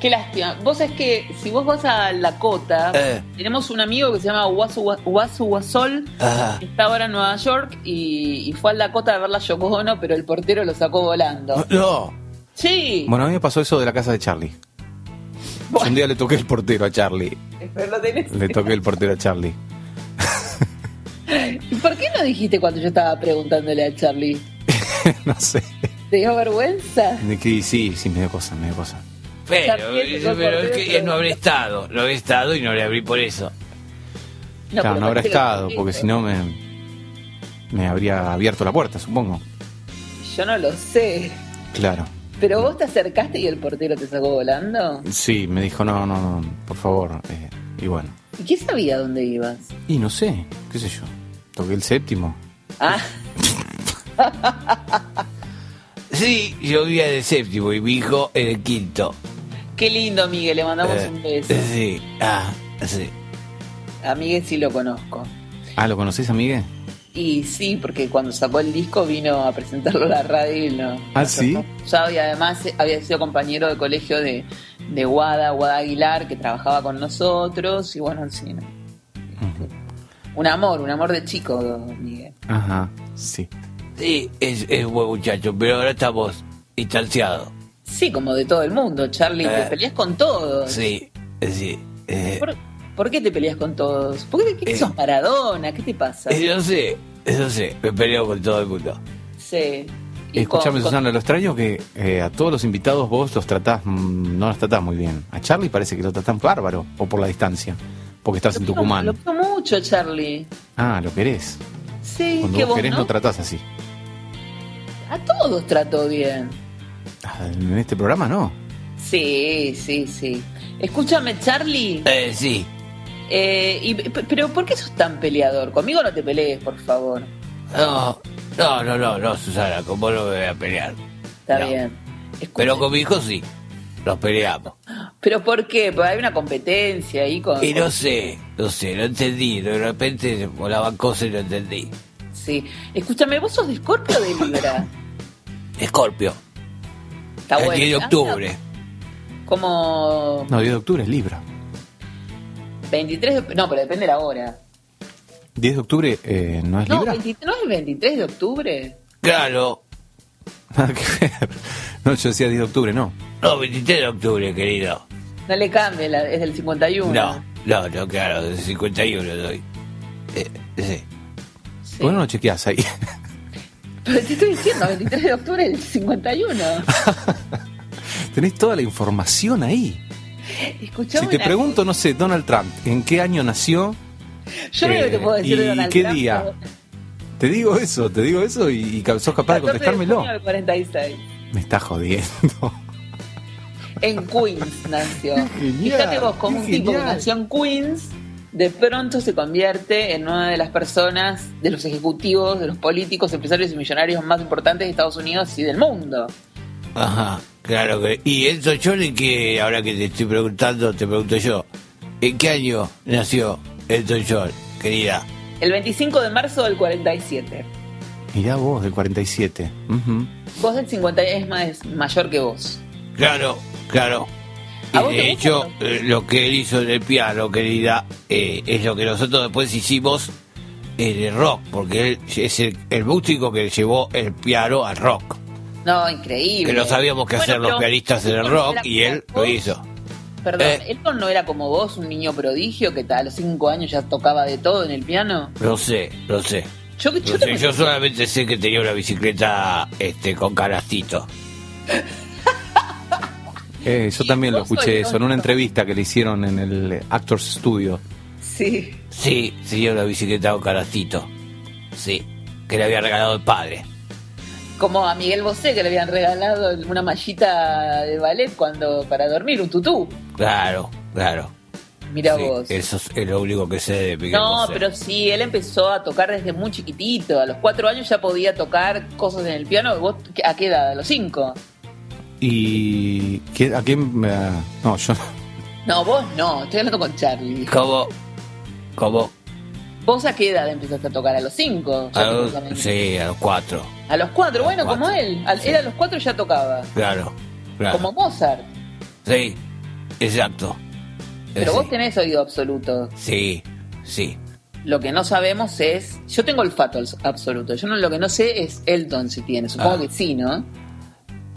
Speaker 2: qué lástima. Vos sabés que si vos vas a La Cota,
Speaker 3: Eh.
Speaker 2: tenemos un amigo que se llama Wasu Wasu Wasol,
Speaker 3: Ah,
Speaker 2: que está ahora en Nueva York y, y fue a La Cota a ver la Yoko Ono, pero el portero lo sacó volando.
Speaker 3: no,
Speaker 2: Sí,
Speaker 1: Bueno, a mí me pasó eso de la casa de Charlie. Un día le toqué el portero a Charlie.
Speaker 2: pero lo tenés.
Speaker 1: Le toqué el portero a Charlie.
Speaker 2: ¿Y por qué no dijiste cuando yo estaba preguntándole a Charlie?
Speaker 1: no sé.
Speaker 2: ¿Te dio vergüenza?
Speaker 1: Que sí, sí, me dio cosa, me dio cosa.
Speaker 3: pero, pero es que no habré estado, no habré estado y no le abrí por eso.
Speaker 2: No,
Speaker 1: claro, no habrá
Speaker 2: ¿por qué lo
Speaker 1: estado,
Speaker 2: dijiste?
Speaker 1: porque si no me, me habría abierto la puerta, supongo.
Speaker 2: Yo no lo sé.
Speaker 1: Claro.
Speaker 2: ¿Pero vos te acercaste y el portero te sacó volando?
Speaker 1: Sí, me dijo, no, no, no, por favor. eh, y bueno.
Speaker 2: ¿Y quién sabía dónde ibas?
Speaker 1: Y no sé, qué sé yo. Toqué el séptimo.
Speaker 2: Ah,
Speaker 3: Sí, yo vivía en el séptimo y mi hijo en el quinto.
Speaker 2: qué lindo, Miguel. Le mandamos
Speaker 3: Eh,
Speaker 2: un beso.
Speaker 3: Sí, ah, sí.
Speaker 2: A Miguel sí lo conozco.
Speaker 1: Ah, ¿lo conocés, amigue?
Speaker 2: Y sí, porque cuando sacó el disco vino a presentarlo a la radio y no.
Speaker 1: ¿Ah, sí?
Speaker 2: Ya, y además había sido compañero de colegio de, de Guada, Guada Aguilar, que trabajaba con nosotros. Y bueno, sí. ¿no? Un amor, un amor de chico, Miguel.
Speaker 1: Ajá, sí.
Speaker 3: Sí, es, es un buen muchacho, pero ahora estamos distanciados.
Speaker 2: Sí, como de todo el mundo, Charlie.
Speaker 3: Eh.
Speaker 2: Te peleas con todos.
Speaker 3: Sí, sí. eh,
Speaker 2: ¿Por, ¿Por qué te peleas con todos? ¿Por qué, qué
Speaker 3: Eh.
Speaker 2: sos Maradona? ¿Qué te pasa?
Speaker 3: Eso sé, eso sé, me peleo con todo el mundo.
Speaker 2: Sí.
Speaker 1: Escúchame, Susana, lo extraño que eh, a todos los invitados vos los tratás, mm, no los tratás muy bien. A Charlie parece que lo tratás bárbaro, o por la distancia, porque estás en
Speaker 2: Lo quiero-
Speaker 1: Tucumán.
Speaker 2: Lo quiero mucho, Charlie.
Speaker 1: Ah, lo querés.
Speaker 2: Sí,
Speaker 1: Cuando
Speaker 2: que
Speaker 1: vos
Speaker 2: vos
Speaker 1: querés
Speaker 2: no.
Speaker 1: no tratás así.
Speaker 2: A todos trató bien.
Speaker 1: Ah, En este programa no.
Speaker 2: Sí, sí, sí. Escúchame, Charlie.
Speaker 3: Eh, sí.
Speaker 2: Eh, y- pero ¿por qué sos tan peleador? Conmigo no te pelees, por favor.
Speaker 3: No, no, no, no, no, Susana, con vos no me voy a pelear.
Speaker 2: Está
Speaker 3: No.
Speaker 2: bien. Escucha-
Speaker 3: Pero con mi hijo sí, nos peleamos.
Speaker 2: ¿Pero por qué? Porque hay una competencia ahí con...
Speaker 3: Y no sé, no sé, no entendí, de repente volaban cosas y no entendí.
Speaker 2: Sí. Escúchame, ¿vos sos de Escorpio o de Libra?
Speaker 3: Escorpio,
Speaker 2: Está
Speaker 3: el
Speaker 2: bueno.
Speaker 3: 10 de
Speaker 2: Ah,
Speaker 3: octubre.
Speaker 2: Como
Speaker 1: No, 10 de octubre es Libra.
Speaker 2: 23 de... No, pero depende de la hora.
Speaker 1: 10 de octubre eh, no es
Speaker 2: No,
Speaker 1: Libra.
Speaker 2: 23 ¿no es el 23 de octubre?
Speaker 3: Claro,
Speaker 1: Nada que ver. No, yo decía 10 de octubre, no.
Speaker 3: no, 23 de octubre, querido.
Speaker 2: No le cambie, la- es del 51.
Speaker 3: No, no, no, claro, de 51 doy. Eh, sí.
Speaker 2: Sí.
Speaker 1: ¿Por qué no lo chequeás ahí?
Speaker 2: Pero te estoy diciendo, 23 de octubre del 51.
Speaker 1: Tenés toda la información ahí.
Speaker 2: Escuchame
Speaker 1: Si te
Speaker 2: una
Speaker 1: pregunto, no sé, Donald Trump, ¿en qué año nació?
Speaker 2: Yo creo que te puedo
Speaker 1: Eh,
Speaker 2: decir de
Speaker 1: ¿y
Speaker 2: Donald
Speaker 1: qué
Speaker 2: Trump,
Speaker 1: día?
Speaker 2: pero-
Speaker 1: Te digo eso, te digo eso y, y sos capaz de
Speaker 2: 14
Speaker 1: contestármelo.
Speaker 2: del 46.
Speaker 1: Me está jodiendo.
Speaker 2: En Queens nació.
Speaker 1: Genial,
Speaker 2: Fíjate vos, como un tipo que
Speaker 1: genial.
Speaker 2: nació en Queens, de pronto se convierte en una de las personas, de los ejecutivos, de los políticos, empresarios y millonarios más importantes de Estados Unidos y del mundo.
Speaker 3: Ajá, claro que. Y Elton John, ¿en qué, ahora que te estoy preguntando, te pregunto yo, ¿en qué año nació Elton John, querida?
Speaker 2: El 25 de marzo del 47.
Speaker 1: Mirá vos, del 47. Ujú.
Speaker 2: Vos del 50 es más mayor que vos.
Speaker 3: Claro, claro.
Speaker 2: ¿A
Speaker 3: Y
Speaker 2: vos
Speaker 3: de hecho, eh, lo que él hizo en el piano, querida, eh, es lo que nosotros después hicimos en el rock, porque él es el, el músico que llevó el piano al rock.
Speaker 2: No, increíble.
Speaker 3: Que no sabíamos qué
Speaker 2: Bueno,
Speaker 3: hacer los pianistas en el rock y él lo hizo.
Speaker 2: Perdón,
Speaker 3: Eh.
Speaker 2: Elton no era como vos, un niño prodigio que a los 5 años ya tocaba de todo en el piano.
Speaker 3: No sé, no sé.
Speaker 2: Yo, yo
Speaker 3: No
Speaker 2: te-
Speaker 3: sé, yo solamente sé que tenía una bicicleta este con canastito.
Speaker 1: Eh, yo también lo escuché eso en una entrevista que le hicieron en el Actors Studio.
Speaker 2: Sí.
Speaker 3: Sí, tenía una bicicleta con canastito. Sí, que le había regalado el padre.
Speaker 2: Como a Miguel Bosé que le habían regalado una mallita de ballet cuando para dormir, un tutú.
Speaker 3: Claro, claro.
Speaker 2: Mira
Speaker 3: Sí,
Speaker 2: vos.
Speaker 3: Eso es lo único que sé de Miguel
Speaker 2: No,
Speaker 3: Bosé.
Speaker 2: pero sí, él empezó a tocar desde muy chiquitito. A los cuatro años ya podía tocar cosas en el piano. ¿Vos a qué edad? ¿A los cinco?
Speaker 1: ¿Y qué- a quién? me- no, yo
Speaker 2: No, vos no. Estoy hablando con Charlie.
Speaker 3: ¿Cómo? ¿Cómo?
Speaker 2: ¿Vos a qué edad empezaste a tocar? ¿A los cinco?
Speaker 3: A
Speaker 2: Ya
Speaker 3: los- sí, a los cuatro.
Speaker 2: A los cuatro, bueno, como él. Al-
Speaker 3: Sí.
Speaker 2: Él a los cuatro ya tocaba.
Speaker 3: Claro, claro.
Speaker 2: Como Mozart.
Speaker 3: Sí, exacto.
Speaker 2: Pero vos tenés oído absoluto.
Speaker 3: Sí, sí.
Speaker 2: Lo que no sabemos es. Yo tengo olfato abs- absoluto. Yo no, lo que no sé es Elton si tiene. Supongo
Speaker 3: Ah.
Speaker 2: que sí, ¿no?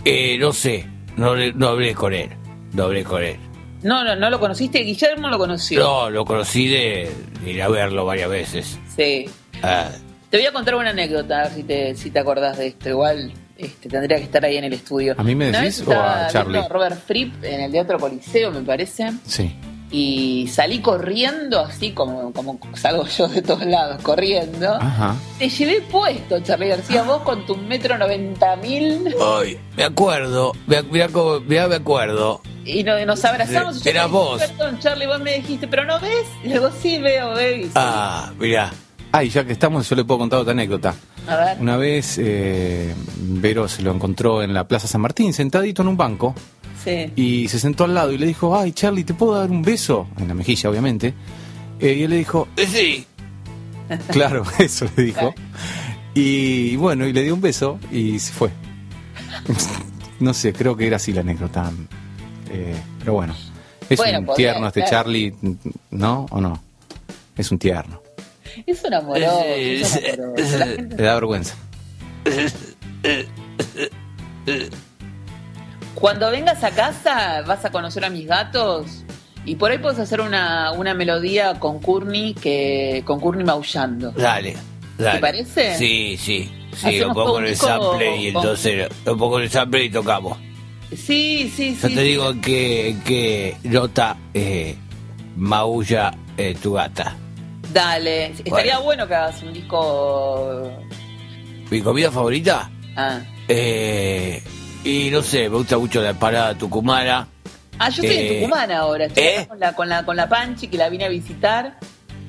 Speaker 3: Eh, no sé, no, no hablé con él. No hablé con él.
Speaker 2: No, no, no lo conociste. Guillermo lo conoció.
Speaker 3: No, lo conocí de, de ir a verlo varias veces.
Speaker 2: Sí.
Speaker 3: Ah,
Speaker 2: Te voy a contar una anécdota, a ver si te, si te acordás de esto. Igual este, tendría que estar ahí en el estudio.
Speaker 1: ¿A mí me decís o a
Speaker 2: estaba
Speaker 1: Charlie?
Speaker 2: Robert Fripp en el Teatro Coliseo, me parece.
Speaker 1: sí.
Speaker 2: Y salí corriendo, así como, como salgo yo de todos lados, corriendo.
Speaker 1: Ajá.
Speaker 2: Te llevé puesto, Charlie García, vos con tu metro noventa mil.
Speaker 3: Ay, me acuerdo, me, mirá me acuerdo.
Speaker 2: Y no- nos abrazamos.
Speaker 3: Era vos.
Speaker 2: Perdón, Charlie, vos me dijiste, pero no ves. Y luego sí veo, baby.
Speaker 3: Ah, mirá.
Speaker 1: Ah, y ya que estamos, yo le puedo contar otra anécdota.
Speaker 2: A ver.
Speaker 1: Una vez eh, Vero se lo encontró en la Plaza San Martín, sentadito en un banco,
Speaker 2: Sí.
Speaker 1: y se sentó al lado y le dijo, ay, Charlie, ¿te puedo dar un beso? En la mejilla, obviamente. Eh, y él le dijo,
Speaker 3: Eh, Sí,
Speaker 1: claro, eso le dijo. Y bueno, y le dio un beso y se fue. no sé, creo que era así la anécdota. Eh, pero bueno, es
Speaker 2: Bueno,
Speaker 1: un
Speaker 2: podría,
Speaker 1: tierno este
Speaker 2: claro.
Speaker 1: Charlie, ¿no? ¿O no? Es un tierno.
Speaker 2: Es un amoroso.
Speaker 3: Eh,
Speaker 2: es un
Speaker 3: eh,
Speaker 2: amoroso. La
Speaker 3: eh,
Speaker 2: gente-
Speaker 1: Le da vergüenza.
Speaker 2: Cuando vengas a casa, vas a conocer a mis gatos Y por ahí puedes hacer una, una melodía con Courtney que con Courtney maullando.
Speaker 6: Dale, dale.
Speaker 2: ¿Te parece?
Speaker 6: Sí, sí. Sí, lo pongo en el sample y
Speaker 2: con-
Speaker 6: entonces lo pongo en el sample y tocamos.
Speaker 2: Sí, sí,
Speaker 6: Yo
Speaker 2: sí.
Speaker 6: te
Speaker 2: sí.
Speaker 6: digo en qué nota eh, maulla eh, tu gata.
Speaker 2: Dale. Estaría bueno que hagas un disco.
Speaker 6: ¿Mi comida favorita?
Speaker 2: Ah,
Speaker 6: Eh, y no sé, me gusta mucho la empanada tucumana.
Speaker 2: Ah, yo estoy
Speaker 6: Eh,
Speaker 2: en Tucumán ahora. Estoy
Speaker 6: ¿eh?
Speaker 2: con, la, con, la, con la Panchi que la vine a visitar.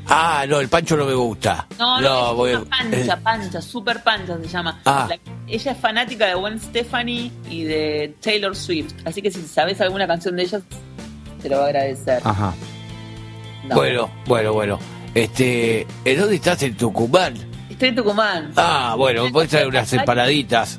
Speaker 6: Ah, no, el pancho no me gusta.
Speaker 2: No, no, es
Speaker 6: voy-
Speaker 2: una pancha, pancha, super pancha se llama.
Speaker 6: Ah.
Speaker 2: La- ella es fanática de Gwen Stefani y de Taylor Swift. Así que si sabes alguna canción de ellas, te lo va a agradecer.
Speaker 1: Ajá.
Speaker 2: No.
Speaker 6: Bueno, bueno, bueno. Este, ¿en dónde estás en Tucumán?
Speaker 2: Estoy en Tucumán.
Speaker 6: Ah, bueno, me puedes traer unas empanaditas.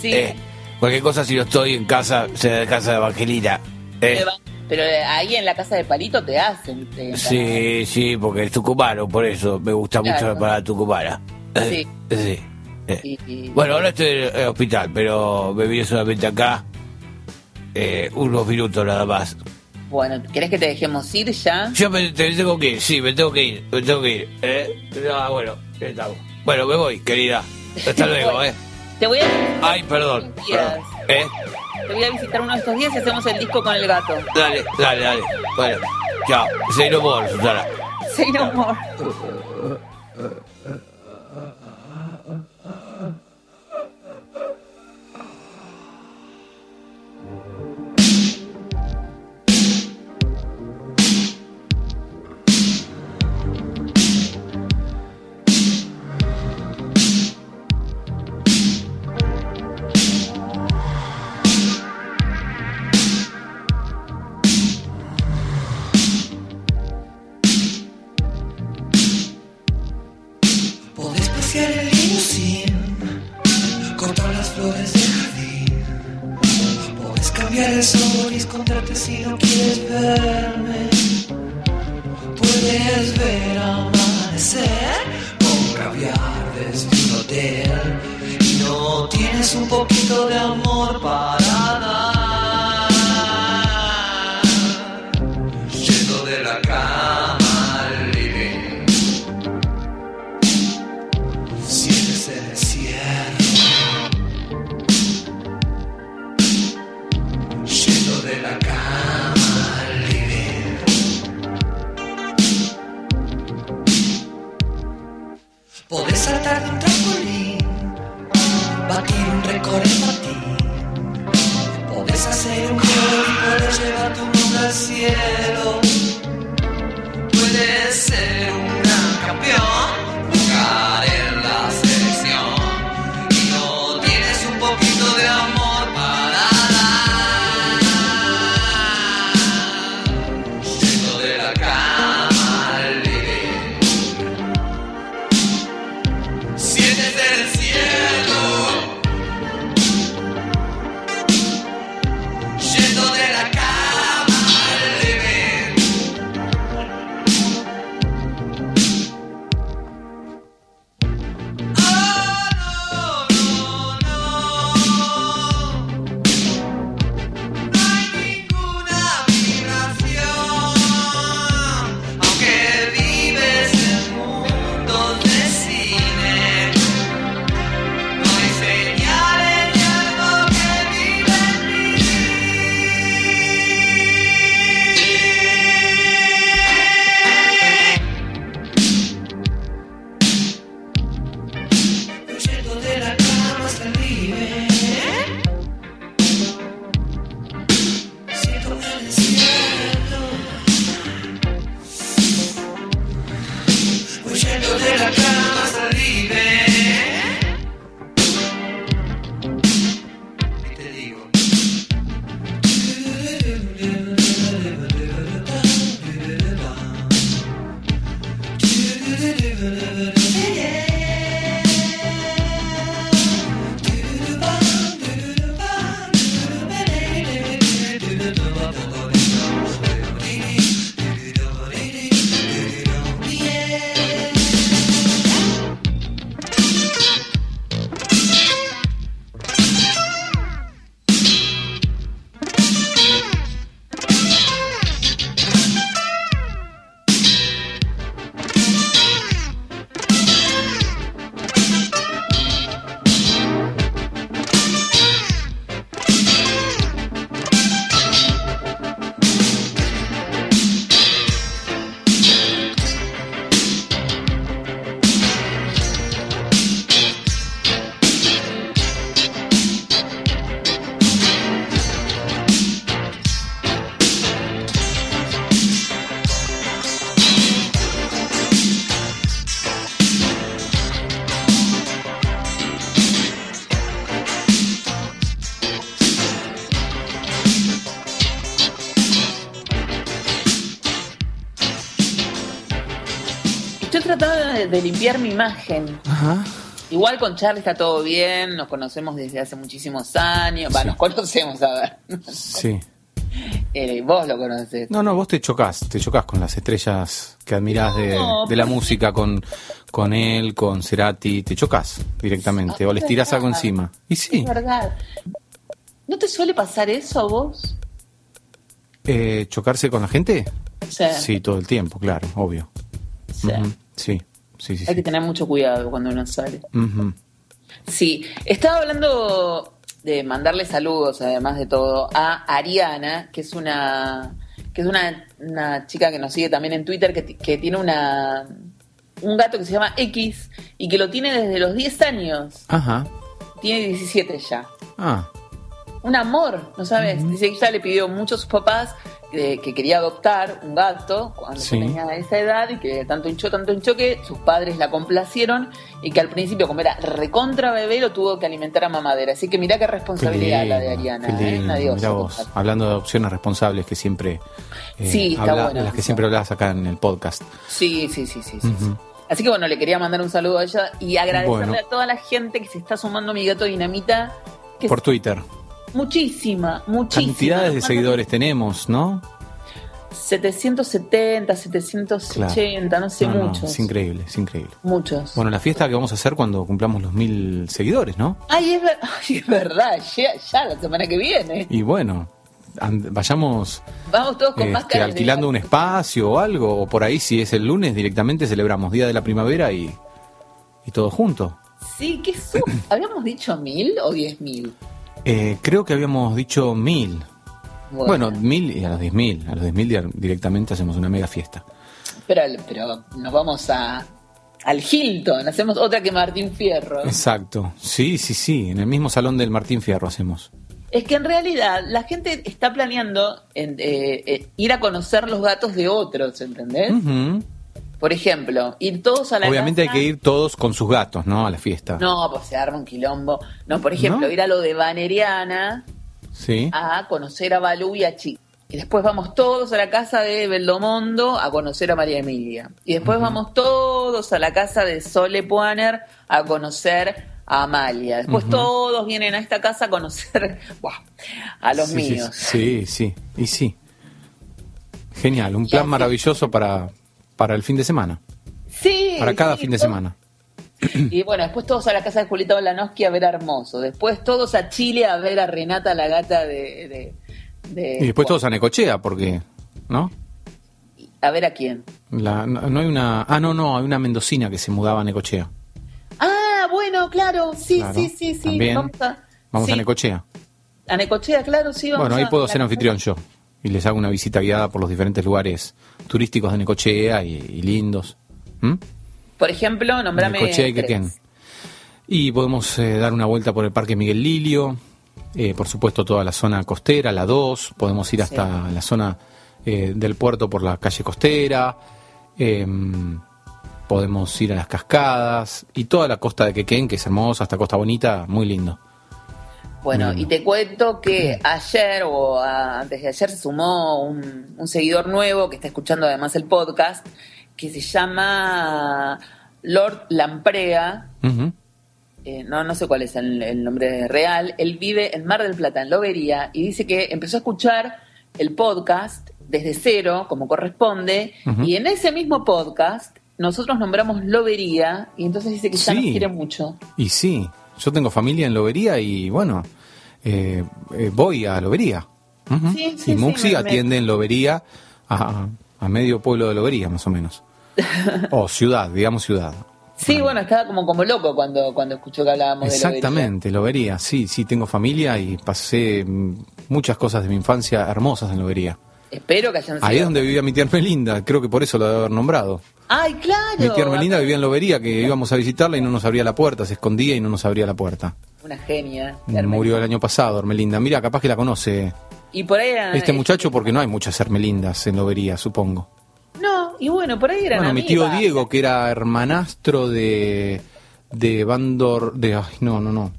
Speaker 2: sí.
Speaker 6: Eh, cualquier cosa si no estoy en casa, sea de casa de Evangelina. Eh,
Speaker 2: Pero eh, ahí en la casa de Palito te hacen. te-
Speaker 6: sí, sí, porque es tucumano, por eso me gusta mucho la empanada tucumana. Eh, sí.
Speaker 2: y-
Speaker 6: Bueno, ahora estoy en el hospital, pero me vine solamente acá eh, unos minutos nada más.
Speaker 2: Bueno, ¿querés que te dejemos ir ya?
Speaker 6: Yo me, te- tengo que ir, sí, me tengo que ir, me tengo que ir. ¿eh? Ah, bueno. Bueno, me voy, querida. Hasta luego. ¿eh?
Speaker 2: Te voy a visitar
Speaker 6: Ay, perdón.
Speaker 2: días.
Speaker 6: ¿Eh?
Speaker 2: Te voy a visitar uno de estos días y hacemos el disco con el gato.
Speaker 6: Dale, dale, dale. Bueno, chao. Say no more, Susana.
Speaker 2: Say no more.
Speaker 3: Podés saltar de un trampolín Batir un récord en patín. Podés hacer un gol y podés llevar tu mundo al cielo. Puedes ser un campeón
Speaker 2: limpiar mi imagen.
Speaker 1: Ajá.
Speaker 2: Igual con Charlie está todo bien, nos conocemos desde hace muchísimos años. Va,
Speaker 1: Sí.
Speaker 2: nos conocemos, a ver.
Speaker 1: Sí.
Speaker 2: Eh, vos lo conoces.
Speaker 1: No, no, vos te chocás, te chocás con las estrellas que admirás de,
Speaker 2: No,
Speaker 1: de la música, con, con él, con Cerati, te chocas directamente, o les tirás algo encima. Y sí,
Speaker 2: Es verdad. ¿No te suele pasar eso a vos?
Speaker 1: eh, chocarse con la gente,
Speaker 2: Sí.
Speaker 1: sí, todo el tiempo, claro, obvio.
Speaker 2: Sí.
Speaker 1: Sí, sí, sí.
Speaker 2: Hay que tener mucho cuidado cuando uno sale. Sí, estaba hablando de mandarle saludos, además de todo, a Ariana, que es una que es una, una chica que nos sigue también en Twitter, que, que tiene una un gato que se llama X y que lo tiene desde los 10 años.
Speaker 1: Ajá.
Speaker 2: Tiene 17 ya.
Speaker 1: Ah,
Speaker 2: Un amor, ¿no sabes? Dice que ya le pidió mucho a sus papás eh, que quería adoptar un gato cuando
Speaker 1: Sí.
Speaker 2: tenía esa edad y que tanto hinchó, tanto hinchó que sus padres la complacieron y que al principio, como era recontra bebé, lo tuvo que alimentar a mamadera. Así que mirá qué
Speaker 1: qué
Speaker 2: responsabilidad la de Ariana. ¿eh?
Speaker 1: Mirá vos, hablando de adopciones responsables que siempre eh,
Speaker 2: Sí, está
Speaker 1: habla-
Speaker 2: bueno
Speaker 1: de las que siempre hablas acá en el podcast.
Speaker 2: Sí, sí, sí, sí. sí. Así que bueno, le quería mandar un saludo a ella y agradecerle
Speaker 1: Bueno.
Speaker 2: a toda la gente que se está sumando a mi gato dinamita. Que
Speaker 1: Por Twitter.
Speaker 2: Muchísima, muchísima.
Speaker 1: Cantidades de seguidores tenemos, ¿no?
Speaker 2: 770, 780, no sé,
Speaker 1: No, no,
Speaker 2: muchos.
Speaker 1: es increíble, es increíble.
Speaker 2: Muchos.
Speaker 1: Bueno, la fiesta que vamos a hacer cuando cumplamos los mil seguidores, ¿no?
Speaker 2: Ay, es, ver- ay, es verdad, ya, ya la semana que viene.
Speaker 1: Y bueno, vayamos
Speaker 2: Vamos todos con
Speaker 1: este,
Speaker 2: de-
Speaker 1: alquilando un espacio o algo, o por ahí si es el lunes directamente celebramos Día de la Primavera y, y todo junto.
Speaker 2: Sí, ¿qué su- ¿Habíamos dicho mil o diez mil?
Speaker 1: Eh, creo que habíamos dicho mil. Bueno, mil y a los diez mil. A los diez mil di- directamente hacemos una mega fiesta.
Speaker 2: pero, pero nos vamos a al Hilton, hacemos otra que Martín Fierro.
Speaker 1: Exacto. Sí, sí, sí. En el mismo salón del Martín Fierro hacemos.
Speaker 2: Es que en realidad la gente está planeando en- eh, eh, ir a conocer los gatos de otros, ¿entendés?
Speaker 1: Ujú.
Speaker 2: Por ejemplo, ir todos a la
Speaker 1: Obviamente hay que ir todos con sus gatos, ¿no? A la fiesta.
Speaker 2: No, pues se arma un quilombo. No, por ejemplo,
Speaker 1: ¿No?
Speaker 2: ir a lo de Vaneriana
Speaker 1: Sí.
Speaker 2: a conocer a Balú y a Chi. Y después vamos todos a la casa de Beldomondo a conocer a María Emilia. Y después vamos todos a la casa de Sole Puaner a conocer a Amalia. Después todos vienen a esta casa a conocer buah, a los
Speaker 1: Sí,
Speaker 2: míos.
Speaker 1: Sí, sí, y sí. Genial, un plan maravilloso para, para el fin de semana.
Speaker 2: Sí,
Speaker 1: Para cada
Speaker 2: sí,
Speaker 1: fin de
Speaker 2: todo-
Speaker 1: semana.
Speaker 2: Y bueno, después todos a la casa de Julieta Balanowski a ver a Hermoso. Después todos a Chile a ver a Renata, la gata de... de- de-
Speaker 1: Y después todos a Necochea, porque, ¿no?
Speaker 2: A ver a quién.
Speaker 1: La- no, no hay una. Ah, no, no, hay una mendocina que se mudaba a Necochea.
Speaker 2: Ah, bueno, claro, sí,
Speaker 1: Claro,
Speaker 2: sí, sí, sí.
Speaker 1: también.
Speaker 2: Vamos a,
Speaker 1: Vamos
Speaker 2: sí,
Speaker 1: a Necochea.
Speaker 2: a Necochea, claro, sí. Vamos
Speaker 1: Bueno, ahí
Speaker 2: a-
Speaker 1: puedo ser anfitrión yo. Y les hago una visita guiada por los diferentes lugares turísticos de Necochea y, y lindos. ¿Mm?
Speaker 2: Por ejemplo, nombrame
Speaker 1: Necochea y. Quequén. Y podemos eh, dar una vuelta por el Parque Miguel Lilio, eh, por supuesto toda la zona costera, la 2, podemos ir hasta la zona eh, del puerto por la calle costera, eh, podemos ir a las cascadas y toda la costa de Quequén, que es hermosa, hasta Costa Bonita, muy lindo.
Speaker 2: Bueno, y te cuento que ayer o a- antes de ayer se sumó un, un seguidor nuevo que está escuchando además el podcast, que se llama Lord Lamprea. Eh, no, no sé cuál es el, el nombre real, él vive en Mar del Plata, en Lobería, y dice que empezó a escuchar el podcast desde cero, como corresponde, y en ese mismo podcast nosotros nombramos Lobería, y entonces dice que ya nos
Speaker 1: Sí.
Speaker 2: quiere mucho.
Speaker 1: Y sí, yo tengo familia en Lobería y bueno, eh, eh, voy a Lobería.
Speaker 2: Sí, sí,
Speaker 1: y
Speaker 2: sí,
Speaker 1: Muxi
Speaker 2: me-
Speaker 1: atiende en Lobería a, a medio pueblo de Lobería, más o menos. o ciudad, digamos ciudad.
Speaker 2: Sí, bueno, estaba como, como loco cuando, cuando escuchó que hablábamos de Lobería.
Speaker 1: Exactamente, Lobería. Sí, sí, tengo familia y pasé muchas cosas de mi infancia hermosas en Lobería.
Speaker 2: Espero que hayan sido.
Speaker 1: Ahí es donde vivía mi tía Ermelinda, creo que por eso lo debe haber nombrado.
Speaker 2: ¡Ay, claro!
Speaker 1: Mi tía Ermelinda vivía en Lobería, que íbamos a visitarla y no nos abría la puerta, se escondía y no nos abría la puerta.
Speaker 2: Una genia.
Speaker 1: Murió el año pasado, Ermelinda. Mira, capaz que la conoce
Speaker 2: Y por ahí era-
Speaker 1: este muchacho porque no hay muchas Hermelindas en Lobería, supongo.
Speaker 2: No, y bueno, por ahí eran
Speaker 1: Bueno, mi tío. Diego, que era hermanastro de, de Bandor, de, ay, no, no, no,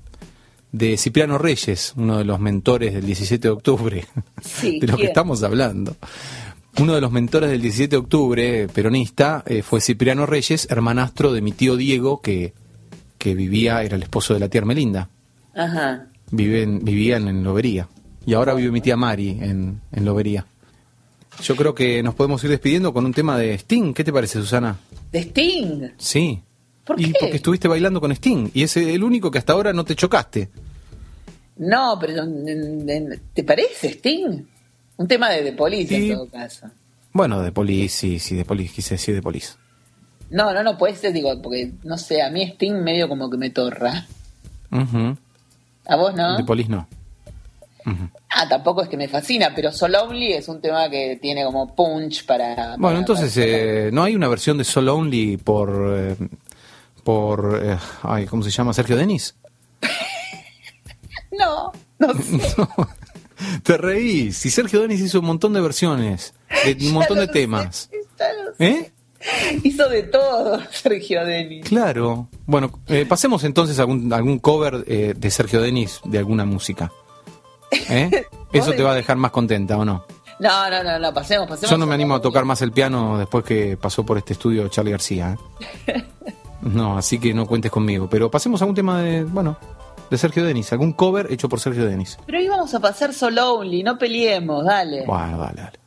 Speaker 1: de Cipriano Reyes, uno de los mentores del 17 de octubre,
Speaker 2: Sí,
Speaker 1: de lo que estamos hablando. Uno de los mentores del 17 de octubre, peronista, eh, fue Cipriano Reyes, hermanastro de mi tío Diego, que, que vivía, era el esposo de la tía Ermelinda.
Speaker 2: Ajá.
Speaker 1: Viven, vivían en Lobería. Y ahora vive mi tía Mari en, en Lobería. Yo creo que nos podemos ir despidiendo con un tema de Sting. ¿Qué te parece, Susana?
Speaker 2: ¿De Sting?
Speaker 1: Sí.
Speaker 2: ¿Por
Speaker 1: y
Speaker 2: qué?
Speaker 1: porque estuviste bailando con Sting. Y es el único que hasta ahora no te chocaste.
Speaker 2: No, pero ¿te parece Sting? Un tema de The Police
Speaker 1: Sí.
Speaker 2: en todo caso.
Speaker 1: Bueno, de Police, sí, sí, de Police, quise decir de Police.
Speaker 2: No, no, no puede ser, digo, porque no sé, a mí Sting medio como que me torra.
Speaker 1: Ujú.
Speaker 2: ¿A vos no?
Speaker 1: De Police no. Ujú.
Speaker 2: Ah, tampoco es que me fascina, pero So Lonely es un tema que tiene como punch para.
Speaker 1: Bueno, entonces,
Speaker 2: para-
Speaker 1: eh, ¿no hay una versión de Soul Only por. eh, por. eh, ay, ¿Cómo se llama? Sergio Denis?
Speaker 2: No, no sé.
Speaker 1: Te reís. Si Sergio Denis hizo un montón de versiones, de un montón de temas.
Speaker 2: sé.
Speaker 1: ¿Eh?
Speaker 2: Hizo de todo Sergio Denis.
Speaker 1: Claro. Bueno, eh, pasemos entonces a algún, algún cover eh, de Sergio Denis de alguna música. ¿Eh? Eso te va a dejar más contenta, ¿o no?
Speaker 2: No, no, no, no, pasemos, pasemos.
Speaker 1: Yo no me animo a tocar más el piano después que pasó por este estudio Charlie García. ¿eh? No, así que no cuentes conmigo. Pero pasemos a un tema de, bueno, de Sergio Denis, algún cover hecho por Sergio Denis.
Speaker 2: Pero íbamos a pasar So Lonely, no peleemos, dale.
Speaker 1: Bueno, dale, dale.